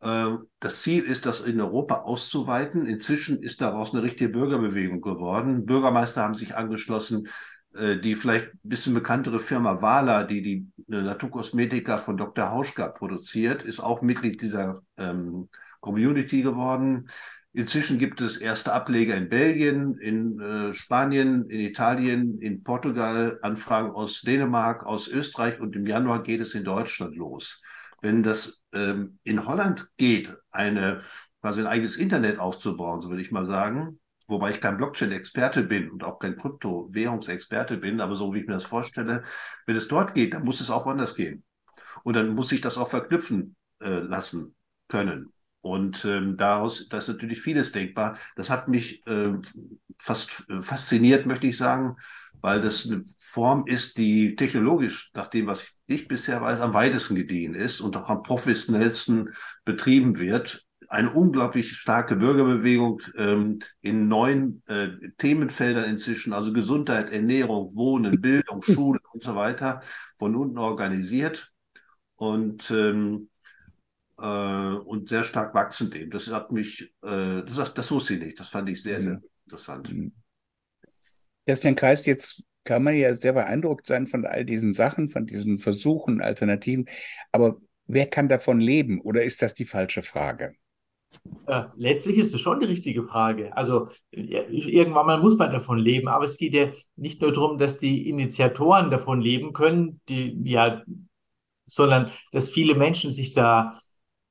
Äh, das Ziel ist, das in Europa auszuweiten. Inzwischen ist daraus eine richtige Bürgerbewegung geworden. Bürgermeister haben sich angeschlossen. Äh, die vielleicht ein bisschen bekanntere Firma Wala, die die Naturkosmetika von Dr. Hauschka produziert, ist auch Mitglied dieser ähm, Community geworden. Inzwischen gibt es erste Ableger in Belgien, in äh, Spanien, in Italien, in Portugal, Anfragen aus Dänemark, aus Österreich und im Januar geht es in Deutschland los. Wenn das ähm, in Holland geht, eine quasi ein eigenes Internet aufzubauen, so würde ich mal sagen, wobei ich kein Blockchain-Experte bin und auch kein Kryptowährungsexperte bin, aber so wie ich mir das vorstelle, wenn es dort geht, dann muss es auch woanders gehen. Und dann muss sich das auch verknüpfen äh, lassen können. Und ähm, daraus, da ist natürlich vieles denkbar. Das hat mich äh, fast äh, fasziniert, möchte ich sagen, weil das eine Form ist, die technologisch, nach dem, was ich bisher weiß, am weitesten gediehen ist und auch am professionellsten betrieben wird. Eine unglaublich starke Bürgerbewegung ähm, in neuen äh, Themenfeldern inzwischen, also Gesundheit, Ernährung, Wohnen, Bildung, Schule und so weiter, von unten organisiert. Und ähm, äh, und sehr stark wachsend eben. Das hat mich, äh, das, das wusste ich nicht. Das fand ich sehr, sehr mhm. interessant. Christian. Kreis, jetzt kann man ja sehr beeindruckt sein von all diesen Sachen, von diesen Versuchen, Alternativen. Aber wer kann davon leben oder ist das die falsche Frage? Äh, letztlich ist es schon die richtige Frage. Also irgendwann mal muss man davon leben, aber es geht ja nicht nur darum, dass die Initiatoren davon leben können, die ja, sondern dass viele Menschen sich da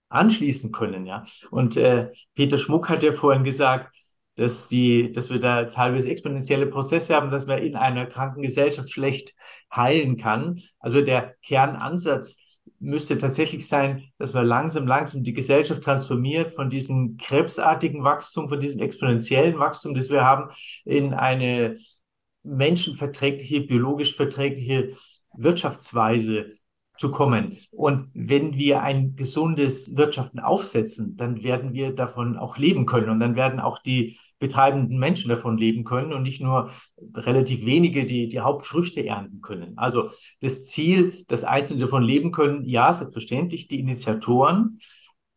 anschließen können. Ja? Und äh, Peter Schmuck hat ja vorhin gesagt, dass, die, dass wir da teilweise exponentielle Prozesse haben, dass man in einer kranken Gesellschaft schlecht heilen kann. Also der Kernansatz müsste tatsächlich sein, dass man langsam, langsam die Gesellschaft transformiert von diesem krebsartigen Wachstum, von diesem exponentiellen Wachstum, das wir haben, in eine menschenverträgliche, biologisch verträgliche Wirtschaftsweise zu kommen. Und wenn wir ein gesundes Wirtschaften aufsetzen, dann werden wir davon auch leben können und dann werden auch die betreibenden Menschen davon leben können und nicht nur relativ wenige, die die Hauptfrüchte ernten können. Also das Ziel, dass Einzelne davon leben können, ja, selbstverständlich die Initiatoren.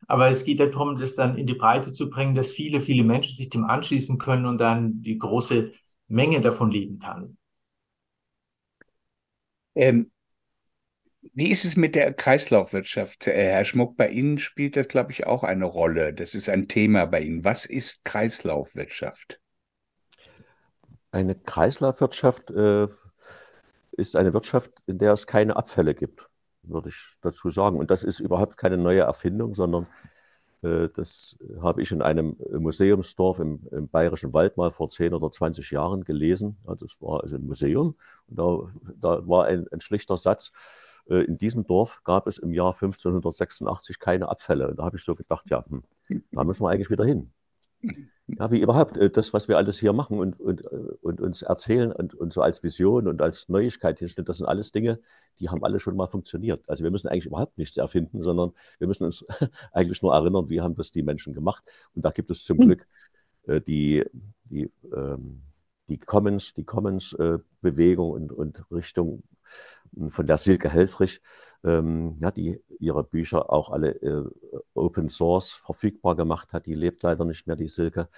Aber es geht darum, das dann in die Breite zu bringen, dass viele, viele Menschen sich dem anschließen können und dann die große Menge davon leben kann. Ähm, wie ist es mit der Kreislaufwirtschaft? Äh, Herr Schmuck, bei Ihnen spielt das, glaube ich, auch eine Rolle. Das ist ein Thema bei Ihnen. Was ist Kreislaufwirtschaft? Eine Kreislaufwirtschaft äh, ist eine Wirtschaft, in der es keine Abfälle gibt, würde ich dazu sagen. Und das ist überhaupt keine neue Erfindung, sondern äh, das habe ich in einem Museumsdorf im, im, Bayerischen Wald mal vor 10 oder 20 Jahren gelesen. Das war also ein Museum und da, da war ein, ein schlichter Satz, in diesem Dorf gab es im Jahr 1586 keine Abfälle. Und da habe ich so gedacht, ja, hm, da müssen wir eigentlich wieder hin. Ja, wie überhaupt, äh, das, was wir alles hier machen und, und, äh, und uns erzählen und, und so als Vision und als Neuigkeit steht, das sind alles Dinge, die haben alle schon mal funktioniert. Also wir müssen eigentlich überhaupt nichts erfinden, sondern wir müssen uns eigentlich nur erinnern, wie haben das die Menschen gemacht. Und da gibt es zum Glück äh, die, die, ähm, die Commons, die Commons-Bewegung und, und Richtung, von der Silke Helfrich, ähm, ja, die ihre Bücher auch alle äh, Open Source verfügbar gemacht hat. Die lebt leider nicht mehr, die Silke.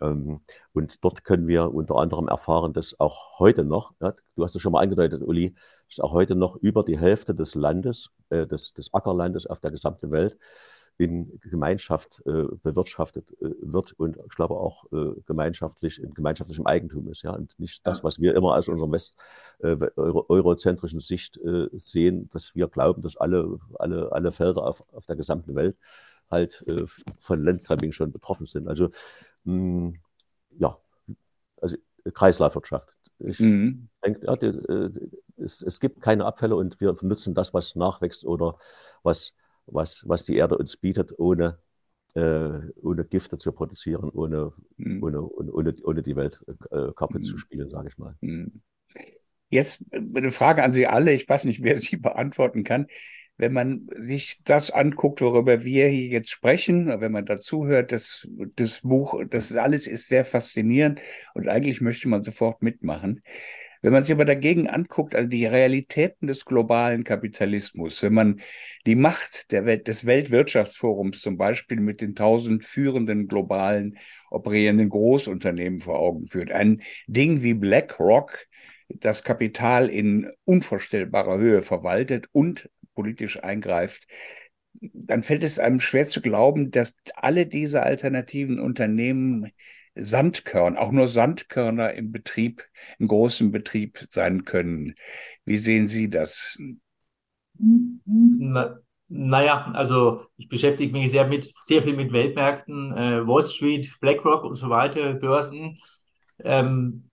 Ähm, und dort können wir unter anderem erfahren, dass auch heute noch, ja, du hast es schon mal angedeutet, Uli, dass auch heute noch über die Hälfte des Landes, äh, des, des Ackerlandes auf der gesamten Welt in Gemeinschaft äh, bewirtschaftet äh, wird und ich glaube auch äh, gemeinschaftlich in gemeinschaftlichem Eigentum ist, ja, und nicht das, was wir immer aus unserer West äh, euro, eurozentrischen Sicht äh, sehen, dass wir glauben, dass alle alle alle Felder auf, auf der gesamten Welt halt äh, von Landgrabbing schon betroffen sind. Also mh, hm, ja, also Kreislaufwirtschaft. Ich mhm. denke, ja, die, es, es gibt keine Abfälle und wir nutzen das, was nachwächst oder was was, was die Erde uns bietet, ohne, äh, ohne Gifte zu produzieren, ohne, mhm. ohne, ohne, ohne die Welt äh, kaputt mhm. zu spielen, sage ich mal. Mhm. Jetzt eine Frage an Sie alle, ich weiß nicht, wer sie beantworten kann. wenn man sich das anguckt, worüber wir hier jetzt sprechen, wenn man dazu hört, das, das Buch, das alles ist sehr faszinierend und eigentlich möchte man sofort mitmachen. Wenn man sich aber dagegen anguckt, also die Realitäten des globalen Kapitalismus, wenn man die Macht Welt, des Weltwirtschaftsforums zum Beispiel mit den tausend führenden globalen operierenden Großunternehmen vor Augen führt, ein Ding wie BlackRock, das Kapital in unvorstellbarer Höhe verwaltet und politisch eingreift, dann fällt es einem schwer zu glauben, dass alle diese alternativen Unternehmen Sandkörner, auch nur Sandkörner im Betrieb, im großen Betrieb sein können. Wie sehen Sie das? Na, naja, also ich beschäftige mich sehr mit sehr viel mit Weltmärkten, äh, Wall Street, BlackRock und so weiter, Börsen. Ähm,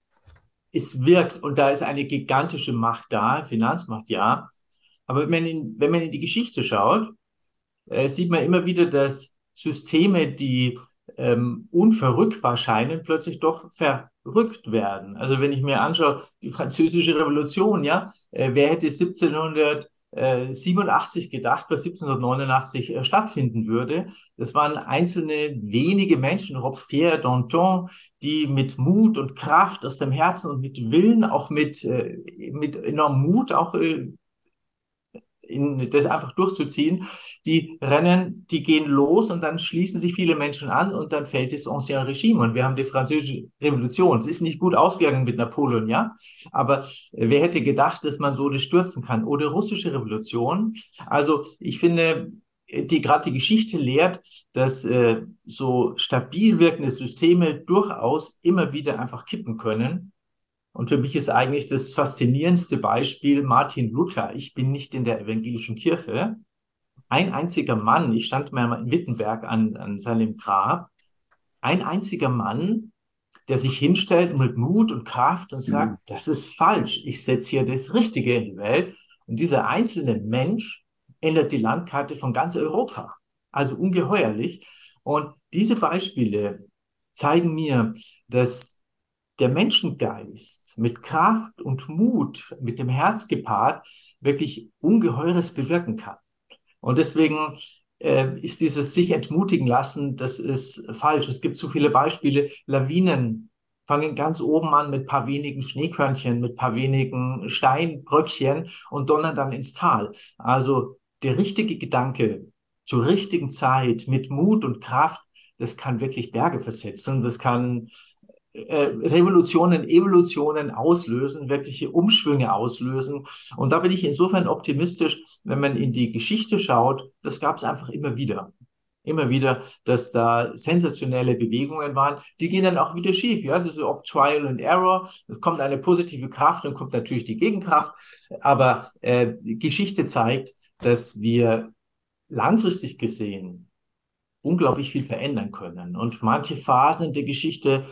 es wirkt und da ist eine gigantische Macht da, Finanzmacht ja. Aber wenn man in, wenn man in die Geschichte schaut, äh, sieht man immer wieder, dass Systeme, die ähm, unverrückbar scheinen, plötzlich doch verrückt werden. Also wenn ich mir anschaue, die französische Revolution, ja, äh, wer hätte 1787 gedacht, was 1789 äh, stattfinden würde. Das waren einzelne wenige Menschen, Robespierre, Danton, die mit Mut und Kraft aus dem Herzen und mit Willen, auch mit, äh, mit enormem Mut, auch äh, in, das einfach durchzuziehen. Die rennen, die gehen los und dann schließen sich viele Menschen an und dann fällt das Ancien Regime. Und wir haben die französische Revolution. Es ist nicht gut ausgegangen mit Napoleon, ja. Aber wer hätte gedacht, dass man so das stürzen kann? Oder russische Revolution. Also ich finde, die gerade die Geschichte lehrt, dass äh, so stabil wirkende Systeme durchaus immer wieder einfach kippen können und für mich ist eigentlich das faszinierendste Beispiel Martin Luther. Ich bin nicht in der evangelischen Kirche. Ein einziger Mann, ich stand mal in Wittenberg an, an seinem Grab, ein einziger Mann, der sich hinstellt mit Mut und Kraft und sagt, mhm. das ist falsch, ich setze hier das Richtige in die Welt. Und dieser einzelne Mensch ändert die Landkarte von ganz Europa. Also ungeheuerlich. Und diese Beispiele zeigen mir, dass der Menschengeist mit Kraft und Mut, mit dem Herz gepaart, wirklich Ungeheures bewirken kann. Und deswegen äh, ist dieses sich entmutigen lassen, das ist falsch. Es gibt zu viele Beispiele. Lawinen fangen ganz oben an mit paar wenigen Schneekörnchen, mit paar wenigen Steinbröckchen und donnern dann ins Tal. Also der richtige Gedanke zur richtigen Zeit mit Mut und Kraft, das kann wirklich Berge versetzen, das kann Revolutionen, Evolutionen auslösen, wirkliche Umschwünge auslösen. Und da bin ich insofern optimistisch, wenn man in die Geschichte schaut, das gab es einfach immer wieder. Immer wieder, dass da sensationelle Bewegungen waren, die gehen dann auch wieder schief. Ja, ist so oft Trial and Error. Es kommt eine positive Kraft, dann kommt natürlich die Gegenkraft. Aber äh, Geschichte zeigt, dass wir langfristig gesehen unglaublich viel verändern können. Und manche Phasen der Geschichte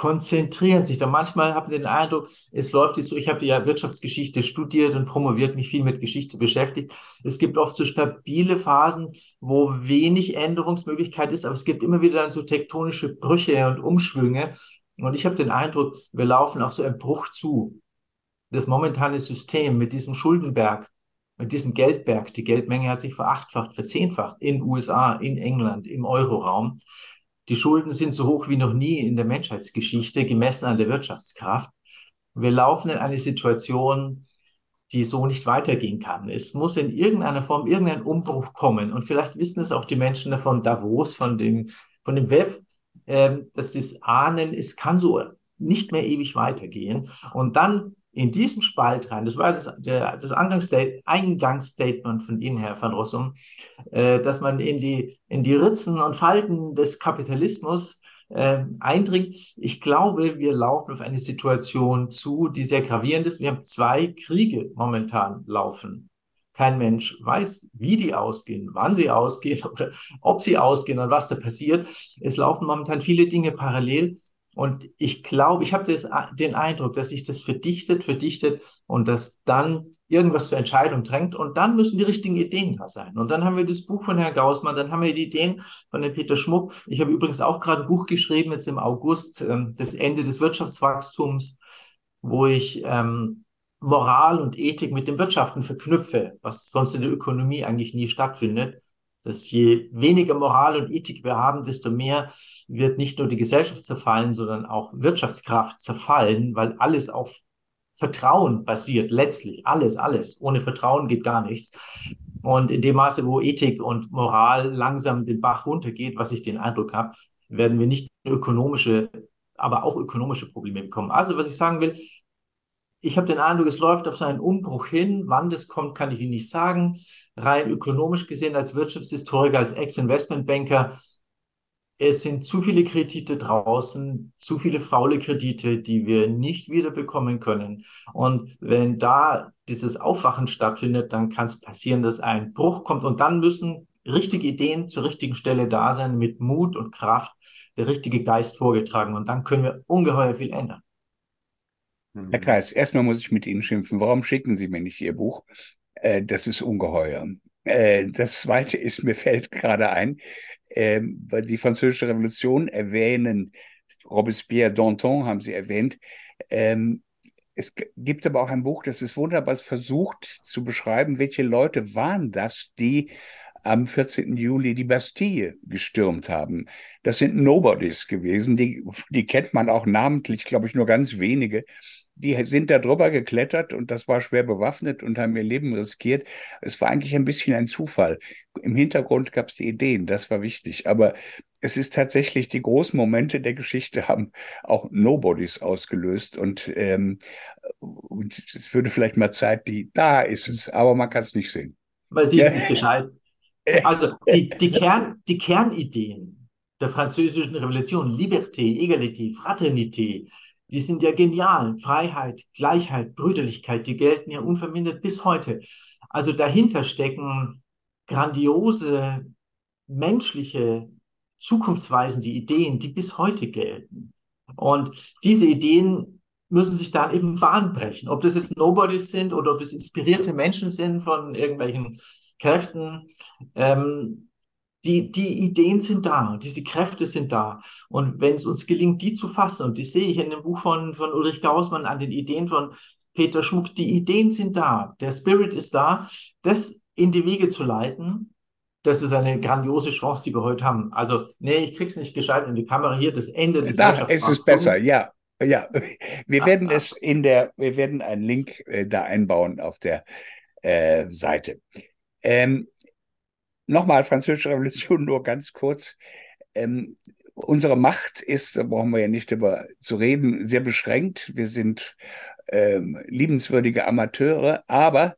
konzentrieren sich da. Manchmal habe ich den Eindruck, es läuft jetzt so, ich habe ja Wirtschaftsgeschichte studiert und promoviert, mich viel mit Geschichte beschäftigt. Es gibt oft so stabile Phasen, wo wenig Änderungsmöglichkeit ist, aber es gibt immer wieder dann so tektonische Brüche und Umschwünge. Und ich habe den Eindruck, wir laufen auf so einen Bruch zu. Das momentane System mit diesem Schuldenberg, mit diesem Geldberg, die Geldmenge hat sich verachtfacht, verzehnfacht in USA, in England, im Euroraum. Die Schulden sind so hoch wie noch nie in der Menschheitsgeschichte, gemessen an der Wirtschaftskraft. Wir laufen in eine Situation, die so nicht weitergehen kann. Es muss in irgendeiner Form irgendein Umbruch kommen. Und vielleicht wissen es auch die Menschen von Davos, von dem, von dem WEF, äh, dass sie es ahnen, es kann so nicht mehr ewig weitergehen. Und dann in diesen Spalt rein, das war das, das Eingangsstatement von Ihnen, Herr van Rossum, äh, dass man in die, in die Ritzen und Falten des Kapitalismus äh, eindringt. Ich glaube, wir laufen auf eine Situation zu, die sehr gravierend ist. Wir haben zwei Kriege momentan laufen. Kein Mensch weiß, wie die ausgehen, wann sie ausgehen oder ob sie ausgehen und was da passiert. Es laufen momentan viele Dinge parallel. Und ich glaube, ich habe den Eindruck, dass sich das verdichtet, verdichtet und dass dann irgendwas zur Entscheidung drängt und dann müssen die richtigen Ideen da sein. Und dann haben wir das Buch von Herrn Gaussmann, dann haben wir die Ideen von dem Peter Schmuck. Ich habe übrigens auch gerade ein Buch geschrieben, jetzt im August, ähm, das Ende des Wirtschaftswachstums, wo ich ähm, Moral und Ethik mit dem Wirtschaften verknüpfe, was sonst in der Ökonomie eigentlich nie stattfindet, dass je weniger Moral und Ethik wir haben, desto mehr wird nicht nur die Gesellschaft zerfallen, sondern auch Wirtschaftskraft zerfallen, weil alles auf Vertrauen basiert, letztlich alles, alles. Ohne Vertrauen geht gar nichts. Und in dem Maße, wo Ethik und Moral langsam den Bach runtergeht, was ich den Eindruck habe, werden wir nicht ökonomische, aber auch ökonomische Probleme bekommen. Also was ich sagen will, ich habe den Eindruck, es läuft auf seinen Umbruch hin. Wann das kommt, kann ich Ihnen nicht sagen. Rein ökonomisch gesehen, als Wirtschaftshistoriker, als Ex-Investmentbanker, es sind zu viele Kredite draußen, zu viele faule Kredite, die wir nicht wiederbekommen können. Und wenn da dieses Aufwachen stattfindet, dann kann es passieren, dass ein Bruch kommt. Und dann müssen richtige Ideen zur richtigen Stelle da sein, mit Mut und Kraft, der richtige Geist vorgetragen. Und dann können wir ungeheuer viel ändern. Herr Kreis, erstmal muss ich mit Ihnen schimpfen. Warum schicken Sie mir nicht Ihr Buch? Äh, das ist ungeheuer. Äh, das Zweite ist, mir fällt gerade ein, äh, weil die Französische Revolution erwähnen, Robespierre, Danton haben Sie erwähnt. Ähm, es gibt aber auch ein Buch, das ist wunderbar versucht zu beschreiben, welche Leute waren das, die am 14. Juli die Bastille gestürmt haben. Das sind Nobodies gewesen, die, die kennt man auch namentlich, glaube ich, nur ganz wenige die sind da drüber geklettert und das war schwer bewaffnet und haben ihr Leben riskiert. Es war eigentlich ein bisschen ein Zufall. Im Hintergrund gab es die Ideen, das war wichtig. Aber es ist tatsächlich, die großen Momente der Geschichte haben auch Nobodies ausgelöst und, ähm, und es würde vielleicht mal Zeit, die da ist es, aber man kann es nicht sehen. Weil sie ist nicht gescheit. Also die, die, Kern, die Kernideen der französischen Revolution, Liberté, Egalité, Fraternité, die sind ja genial. Freiheit, Gleichheit, Brüderlichkeit, die gelten ja unvermindert bis heute. Also dahinter stecken grandiose menschliche, zukunftsweisende Ideen, die bis heute gelten. Und diese Ideen müssen sich dann eben Bahn brechen. Ob das jetzt Nobodies sind oder ob es inspirierte Menschen sind von irgendwelchen Kräften. Ähm, die, die Ideen sind da, diese Kräfte sind da. Und wenn es uns gelingt, die zu fassen, und das sehe ich in dem Buch von, von Ulrich Gausmann an den Ideen von Peter Schmuck, die Ideen sind da, der Spirit ist da, das in die Wege zu leiten, das ist eine grandiose Chance, die wir heute haben. Also, nee, ich krieg's nicht gescheit in die Kamera hier, das Ende des Da ist es besser, ja. Ja, wir werden es in der, wir werden einen Link äh, da einbauen auf der äh, Seite. Ähm, Nochmal, Französische Revolution, nur ganz kurz. Ähm, unsere Macht ist, da brauchen wir ja nicht über zu reden, sehr beschränkt. Wir sind ähm, liebenswürdige Amateure, aber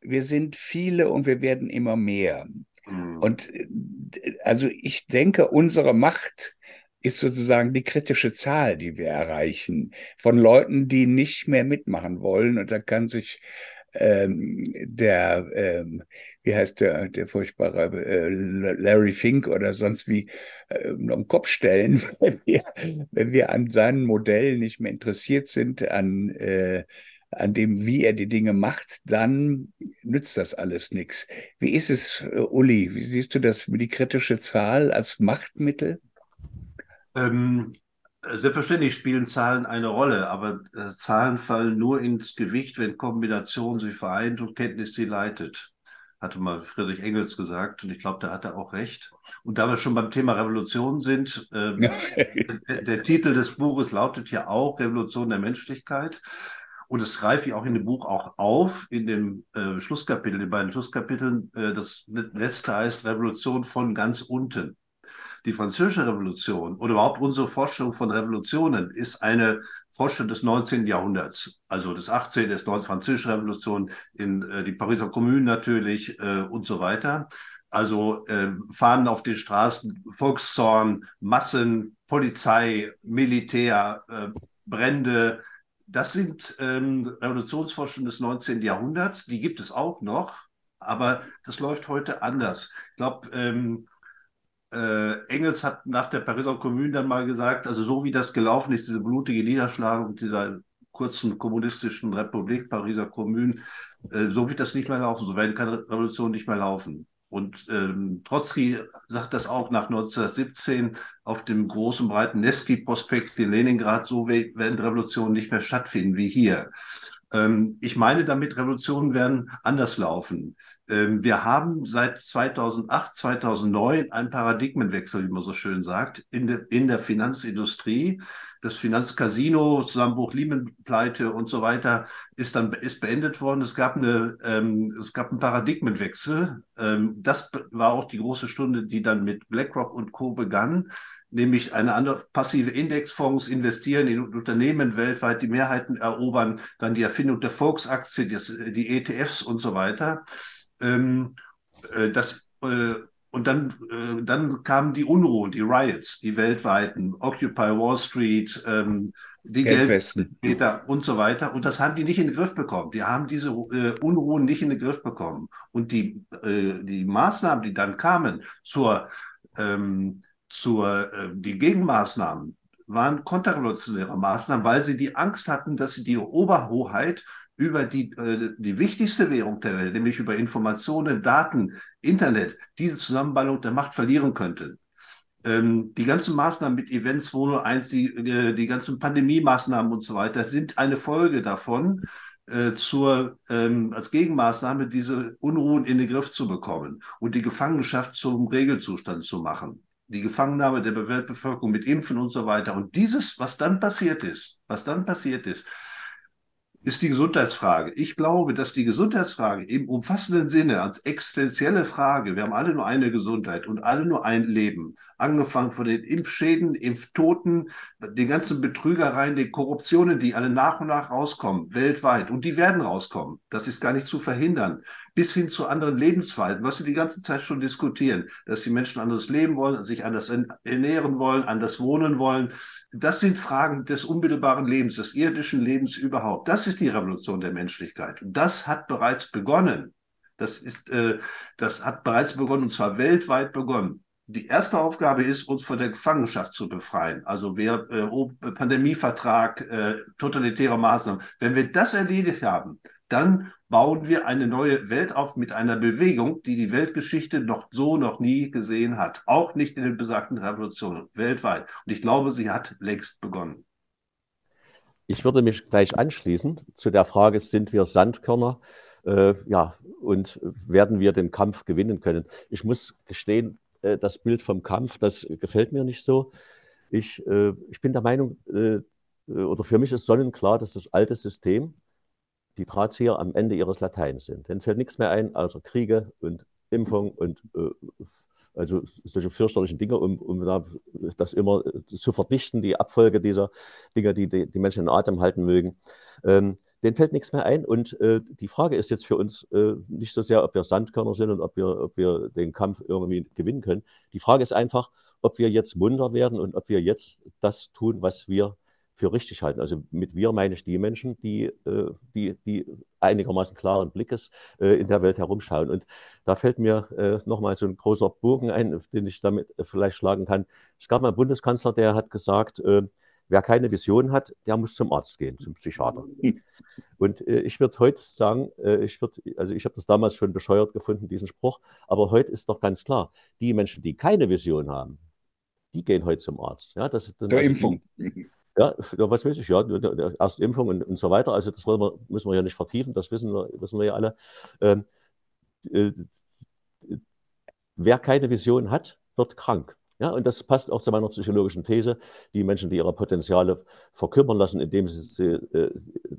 wir sind viele und wir werden immer mehr. Mhm. Und äh, also ich denke, unsere Macht ist sozusagen die kritische Zahl, die wir erreichen, von Leuten, die nicht mehr mitmachen wollen. Und da kann sich ähm, der, ähm, wie heißt der, der furchtbare äh, Larry Fink oder sonst wie, äh, um Kopf stellen, wenn wir, wenn wir an seinen Modellen nicht mehr interessiert sind, an, äh, an dem, wie er die Dinge macht, dann nützt das alles nichts. Wie ist es, äh, Uli? Wie siehst du das mit die kritische Zahl als Machtmittel? Ähm, Selbstverständlich spielen Zahlen eine Rolle, aber äh, Zahlen fallen nur ins Gewicht, wenn Kombination sie vereint und Kenntnis sie leitet, hatte mal Friedrich Engels gesagt und ich glaube, da hat er auch recht. Und da wir schon beim Thema Revolution sind, äh, der, der, Titel des Buches lautet ja auch Revolution der Menschlichkeit. Und das greife ich auch in dem Buch auch auf, in dem äh, Schlusskapitel, in den beiden Schlusskapiteln. Äh, das letzte heißt Revolution von ganz unten die Französische Revolution oder überhaupt unsere Vorstellung von Revolutionen ist eine Vorstellung des 19. Jahrhunderts, also des 18. des Französische Revolution, in äh, die Pariser Kommune natürlich äh, und so weiter. Also äh, Fahnen auf den Straßen, Volkszorn, Massen, Polizei, Militär, äh, Brände. Das sind ähm, Revolutionsforschungen des 19. Jahrhunderts. Die gibt es auch noch, aber das läuft heute anders. Ich glaube, ähm, äh, Engels hat nach der Pariser Kommune dann mal gesagt, also so wie das gelaufen ist, diese blutige Niederschlagung dieser kurzen kommunistischen Republik Pariser Kommune, äh, so wird das nicht mehr laufen, so werden keine Revolutionen nicht mehr laufen. Und ähm, Trotzki sagt das auch nach 1917 auf dem großen, breiten Nevsky-Prospekt in Leningrad, so werden Revolutionen nicht mehr stattfinden wie hier. Ähm, ich meine damit, Revolutionen werden anders laufen. Ähm, wir haben seit 2008, 2009 einen Paradigmenwechsel, wie man so schön sagt, in der, in der Finanzindustrie. Das Finanzcasino, Zusammenbruch Lehman-Pleite und so weiter ist dann ist beendet worden. Es gab eine, ähm, es gab einen Paradigmenwechsel. Das war auch die große Stunde, die dann mit BlackRock und Co. begann nämlich eine andere passive Indexfonds investieren in Unternehmen weltweit, die Mehrheiten erobern, dann die Erfindung der Volksaktie, die ETFs und so weiter. Ähm, äh, das, äh, und dann, äh, dann kamen die Unruhen, die Riots, die weltweiten, Occupy Wall Street, ähm, die Geldwässer und so weiter. Und das haben die nicht in den Griff bekommen. Die haben diese äh, Unruhen nicht in den Griff bekommen. Und die, äh, die Maßnahmen, die dann kamen zur ähm, zur, äh, die Gegenmaßnahmen waren konterrevolutionäre Maßnahmen, weil sie die Angst hatten, dass sie die Oberhoheit über die, äh, die wichtigste Währung der Welt, nämlich über Informationen, Daten, Internet, diese Zusammenballung der Macht verlieren könnten. Ähm, die ganzen Maßnahmen mit Events 201, die, äh, die ganzen Pandemie-Maßnahmen und so weiter sind eine Folge davon, äh, zur, ähm, als Gegenmaßnahme diese Unruhen in den Griff zu bekommen und die Gefangenschaft zum Regelzustand zu machen die Gefangennahme der Weltbevölkerung mit Impfen und so weiter. Und dieses, was dann passiert ist, was dann passiert ist, ist die Gesundheitsfrage. Ich glaube, dass die Gesundheitsfrage im umfassenden Sinne als existenzielle Frage, wir haben alle nur eine Gesundheit und alle nur ein Leben, angefangen von den Impfschäden, Impftoten, den ganzen Betrügereien, den Korruptionen, die alle nach und nach rauskommen, weltweit. Und die werden rauskommen. Das ist gar nicht zu verhindern. Bis hin zu anderen Lebensweisen, was wir die ganze Zeit schon diskutieren, dass die Menschen anders leben wollen, sich anders ernähren wollen, anders wohnen wollen. Das sind Fragen des unmittelbaren Lebens, des irdischen Lebens überhaupt. Das ist die Revolution der Menschlichkeit. Und das hat bereits begonnen. Das ist, äh, das hat bereits begonnen und zwar weltweit begonnen die erste Aufgabe ist, uns von der Gefangenschaft zu befreien. Also wer äh, Pandemievertrag, äh, totalitäre Maßnahmen. Wenn wir das erledigt haben, dann bauen wir eine neue Welt auf mit einer Bewegung, die die Weltgeschichte noch so noch nie gesehen hat. Auch nicht in den besagten Revolutionen weltweit. Und ich glaube, sie hat längst begonnen. Ich würde mich gleich anschließen zu der Frage, sind wir Sandkörner? Äh, ja, und werden wir den Kampf gewinnen können? Ich muss gestehen, äh, das Bild vom Kampf, das gefällt mir nicht so. Ich, äh, ich bin der Meinung, äh, oder für mich ist sonnenklar, dass das alte System, die Drahtzieher am Ende ihres Lateins sind. Denen fällt nichts mehr ein, außer Kriege und Impfung und also solche fürchterlichen Dinge, um, um das immer zu verdichten, die Abfolge dieser Dinge, die die, die Menschen in Atem halten mögen. Ähm, denen fällt nichts mehr ein. Und äh, die Frage ist jetzt für uns äh, nicht so sehr, ob wir Sandkörner sind und ob wir, ob wir den Kampf irgendwie gewinnen können. Die Frage ist einfach, ob wir jetzt munter werden und ob wir jetzt das tun, was wir für richtig halten. Also mit wir meine ich die Menschen, die, äh, die, die einigermaßen klaren Blickes äh, in der Welt herumschauen. Und da fällt mir äh, nochmal so ein großer Bogen ein, den ich damit vielleicht schlagen kann. Es gab mal einen Bundeskanzler, der hat gesagt, Wer keine Vision hat, der muss zum Arzt gehen, zum Psychiater. Und äh, ich würde heute sagen, äh, ich würde, also ich habe das damals schon bescheuert gefunden, diesen Spruch, aber heute ist doch ganz klar, die Menschen, die keine Vision haben, die gehen heute zum Arzt. Ja, das ist dann Der also Impfung. Die, ja, was weiß ich, ja, erst Impfung und, und so weiter. Also das wir, müssen wir ja nicht vertiefen, das wissen wir, wissen wir ja alle. Ähm, äh, wer keine Vision hat, wird krank. Ja, und das passt auch zu meiner psychologischen These. Die Menschen, die ihre Potenziale verkümmern lassen, indem sie äh,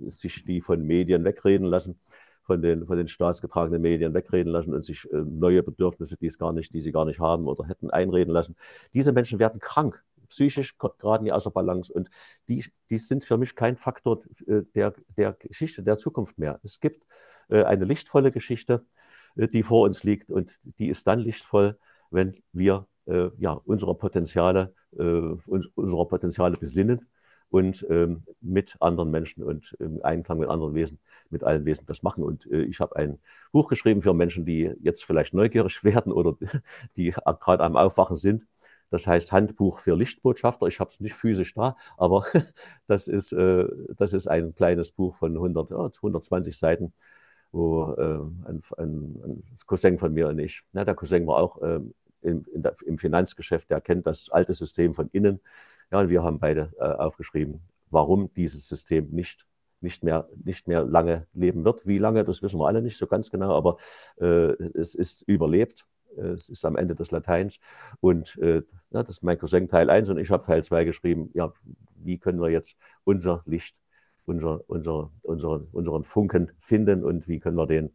sich die von Medien wegreden lassen, von den, von den staatsgetragenen Medien wegreden lassen und sich äh, neue Bedürfnisse, die es gar nicht, die sie gar nicht haben oder hätten einreden lassen. Diese Menschen werden krank, psychisch geraten die außer Balance und die, die sind für mich kein Faktor äh, der, der Geschichte der Zukunft mehr. Es gibt äh, eine lichtvolle Geschichte, äh, die vor uns liegt und die ist dann lichtvoll, wenn wir ja, unsere Potenziale, uns, unsere Potenziale besinnen und ähm, mit anderen Menschen und im Einklang mit anderen Wesen, mit allen Wesen das machen. Und ich habe ein Buch geschrieben für Menschen, die jetzt vielleicht neugierig werden oder die gerade am Aufwachen sind. Das heißt Handbuch für Lichtbotschafter. Ich habe es nicht physisch da, aber das ist, äh, das ist ein kleines Buch von 100, ja, 120 Seiten, wo äh, ein, ein, ein, Cousin von mir und ich, na, der Cousin war auch äh, im, der, im Finanzgeschäft, der kennt das alte System von innen. Ja, und wir haben beide äh, aufgeschrieben, warum dieses System nicht nicht mehr, nicht mehr lange leben wird. Wie lange, das wissen wir alle nicht so ganz genau, aber äh, es ist überlebt. Es ist am Ende des Lateins. Und äh, ja, das ist mein Cousin Teil 1 und ich habe Teil 2 geschrieben. Ja, wie können wir jetzt unser Licht, unser, unser, unser, unseren Funken finden und wie können wir den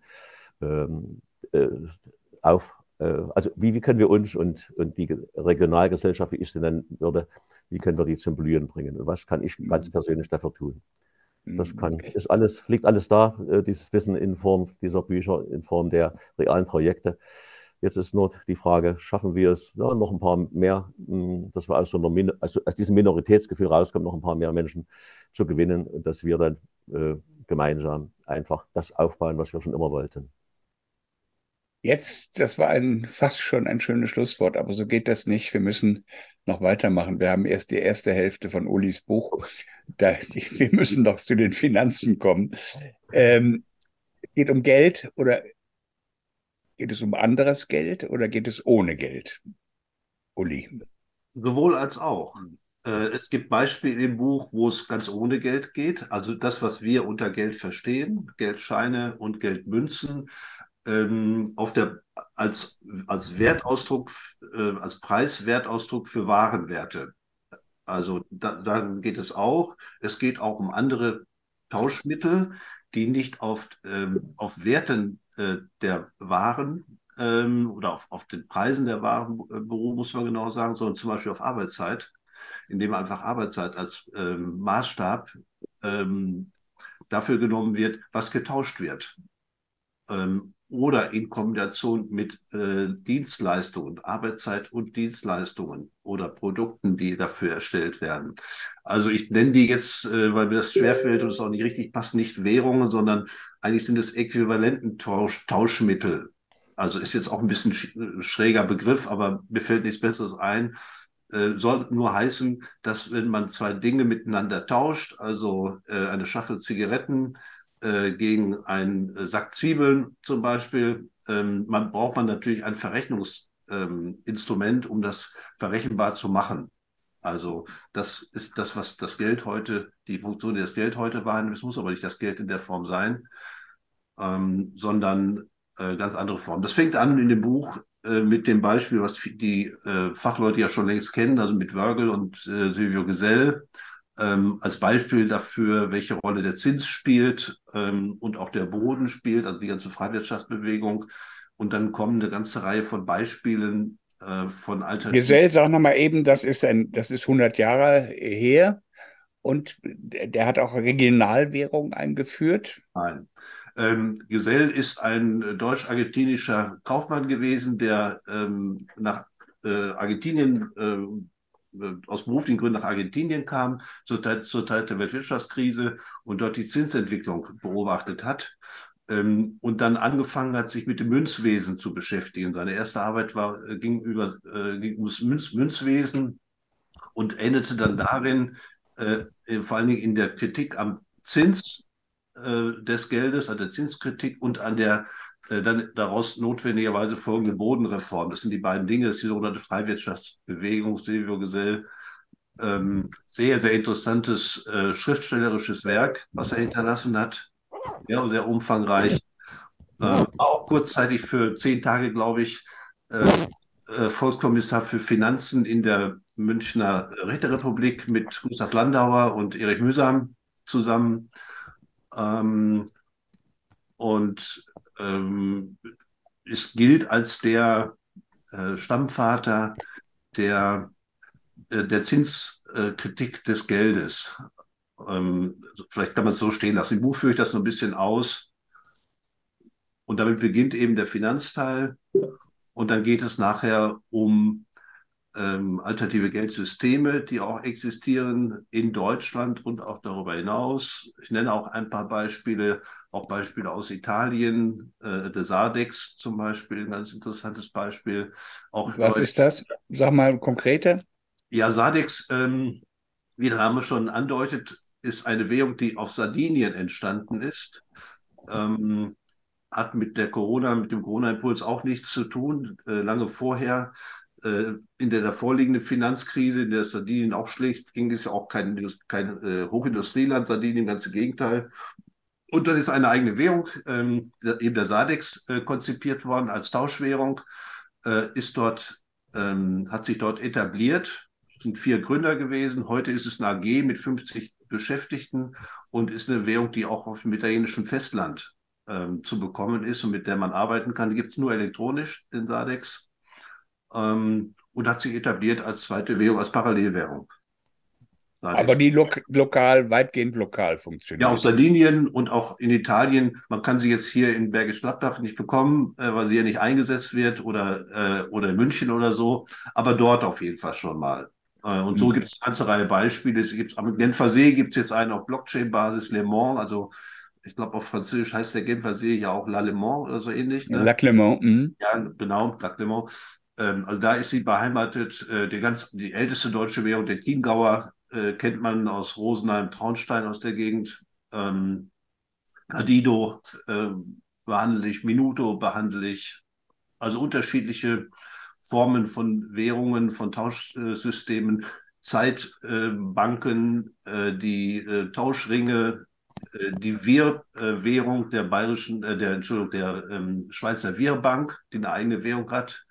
ähm, äh, auf, äh, also wie, wie können wir uns und, und die Regionalgesellschaft, wie ich sie nennen würde, wie können wir die zum Blühen bringen? Und was kann ich ganz mhm. persönlich dafür tun? Das kann, mhm. ist alles, liegt alles da, äh, dieses Wissen in Form dieser Bücher, in Form der realen Projekte. Jetzt ist nur die Frage, schaffen wir es, ja, noch ein paar mehr, hm, dass wir aus, so einer, also aus diesem Minoritätsgefühl rauskommen, noch ein paar mehr Menschen zu gewinnen dass wir dann äh, gemeinsam einfach das aufbauen, was wir schon immer wollten. Jetzt, das war ein, fast schon ein schönes Schlusswort, aber so geht das nicht. Wir müssen noch weitermachen. Wir haben erst die erste Hälfte von Ulis Buch. Da, wir müssen noch zu den Finanzen kommen. Ähm, geht um Geld oder Geht es um anderes Geld oder geht es ohne Geld? Uli. Sowohl als auch. Äh, es gibt Beispiele im Buch, wo es ganz ohne Geld geht. Also das, was wir unter Geld verstehen, Geldscheine und Geldmünzen, ähm, auf der, als, als Wertausdruck, äh, als Preiswertausdruck für Warenwerte. Also da, darum geht es auch. Es geht auch um andere Tauschmittel, die nicht auf, ähm, auf Werten äh, der Waren ähm, oder auf, auf den Preisen der Waren äh, beruhen, muss man genau sagen, sondern zum Beispiel auf Arbeitszeit, indem einfach Arbeitszeit als ähm, Maßstab ähm, dafür genommen wird, was getauscht wird. Ähm, oder in Kombination mit äh, Dienstleistungen, Arbeitszeit und Dienstleistungen oder Produkten, die dafür erstellt werden. Also ich nenne die jetzt, äh, weil mir das schwerfällt und es auch nicht richtig passt, nicht Währungen, sondern eigentlich sind es Äquivalententauschmittel. Tauschmittel. Also ist jetzt auch ein bisschen schräger Begriff, aber mir fällt nichts Besseres ein. Äh, soll nur heißen, dass wenn man zwei Dinge miteinander tauscht, also äh, eine Schachtel Zigaretten äh, gegen einen äh, Sack Zwiebeln zum Beispiel. Ähm, man braucht man natürlich ein Verrechnungsinstrument, ähm, um das verrechenbar zu machen. Also das ist das, was das Geld heute, die Funktion, die das Geld heute wahrnimmt. Es muss aber nicht das Geld in der Form sein, ähm, sondern äh, ganz andere Form. Das fängt an in dem Buch äh, mit dem Beispiel, was die äh, Fachleute ja schon längst kennen, also mit Wörgl und äh, Silvio Gesell ähm, als Beispiel dafür, welche Rolle der Zins spielt ähm, und auch der Boden spielt, also die ganze Freiwirtschaftsbewegung. Und dann kommen eine ganze Reihe von Beispielen äh, von Alternativen. Gesell, sag nochmal eben, das ist, ein, das ist 100 Jahre her und der hat auch Regionalwährung eingeführt. Nein. Ähm, Gesell ist ein deutsch-argentinischer Kaufmann gewesen, der ähm, nach äh, Argentinien äh, aus beruflichen Gründen nach Argentinien kam, zur Zeit, zur Zeit der Weltwirtschaftskrise und dort die Zinsentwicklung beobachtet hat ähm, und dann angefangen hat, sich mit dem Münzwesen zu beschäftigen. Seine erste Arbeit war, äh, ging über äh, ging Münz, Münzwesen und endete dann darin, äh, vor allen Dingen in der Kritik am Zins äh, des Geldes, an der Zinskritik und an der äh, dann daraus notwendigerweise folgende Bodenreform. Das sind die beiden Dinge, das ist die sogenannte Freiwirtschaftsbewegung, Silvio Gesell. Ähm, sehr, sehr interessantes äh, schriftstellerisches Werk, was er hinterlassen hat. Ja, sehr umfangreich. Äh, auch kurzzeitig für zehn Tage, glaube ich, äh, äh, Volkskommissar für Finanzen in der Münchner Räterepublik mit Gustav Landauer und Erich Mühsam zusammen. Ähm, und ähm, es gilt als der äh, Stammvater der, äh, der Zinskritik des Geldes. Ähm, vielleicht kann man es so stehen lassen. Im Buch führe ich das noch ein bisschen aus. Und damit beginnt eben der Finanzteil. Und dann geht es nachher um ähm, alternative Geldsysteme, die auch existieren in Deutschland und auch darüber hinaus. Ich nenne auch ein paar Beispiele, auch Beispiele aus Italien, äh, der Sardex zum Beispiel, ein ganz interessantes Beispiel. Auch Was ist das? Sag mal konkreter. Ja, Sardex, ähm, wie der Name schon andeutet, ist eine Währung, die auf Sardinien entstanden ist. Ähm, hat mit der Corona, mit dem Corona-Impuls auch nichts zu tun. Äh, lange vorher in der vorliegenden Finanzkrise, in der Sardinien auch schlecht ging, ist auch kein, kein äh, Hochindustrieland, Sardinien, ganz im Gegenteil. Und dann ist eine eigene Währung, ähm, eben der Sadex, äh, konzipiert worden als Tauschwährung, äh, ist dort, ähm, hat sich dort etabliert, sind vier Gründer gewesen. Heute ist es eine AG mit 50 Beschäftigten und ist eine Währung, die auch auf dem italienischen Festland ähm, zu bekommen ist und mit der man arbeiten kann. Die gibt es nur elektronisch, den Sadex, ähm, und hat sich etabliert als zweite Währung, als Parallelwährung. Aber die lo lokal, weitgehend lokal funktioniert. Ja, auf Sardinien und auch in Italien. Man kann sie jetzt hier in Bergisch Gladbach nicht bekommen, äh, weil sie ja nicht eingesetzt wird oder, äh, oder in München oder so. Aber dort auf jeden Fall schon mal. Äh, und so mhm. gibt es eine ganze Reihe Beispiele. Es gibt, am Genfer See gibt es jetzt einen auf Blockchain-Basis, Le Mans, also ich glaube auf Französisch heißt der Genfer See ja auch La Le Mans oder so ähnlich. Ne? Lac Le Mans. Mhm. Ja, genau, Lac Le Mans. Ähm, also da ist sie beheimatet. Äh, die, ganz, die älteste deutsche Währung, der Chiemgauer, äh, kennt man aus Rosenheim, Traunstein aus der Gegend. Ähm, Adido äh, behandle ich, Minuto behandle ich. Also unterschiedliche Formen von Währungen, von Tauschsystemen, Zeitbanken, äh, die äh, Tauschringe, äh, die Wir-Währung der bayerischen, der Entschuldigung, der ähm, Schweizer Wirbank, die eine eigene Währung hat.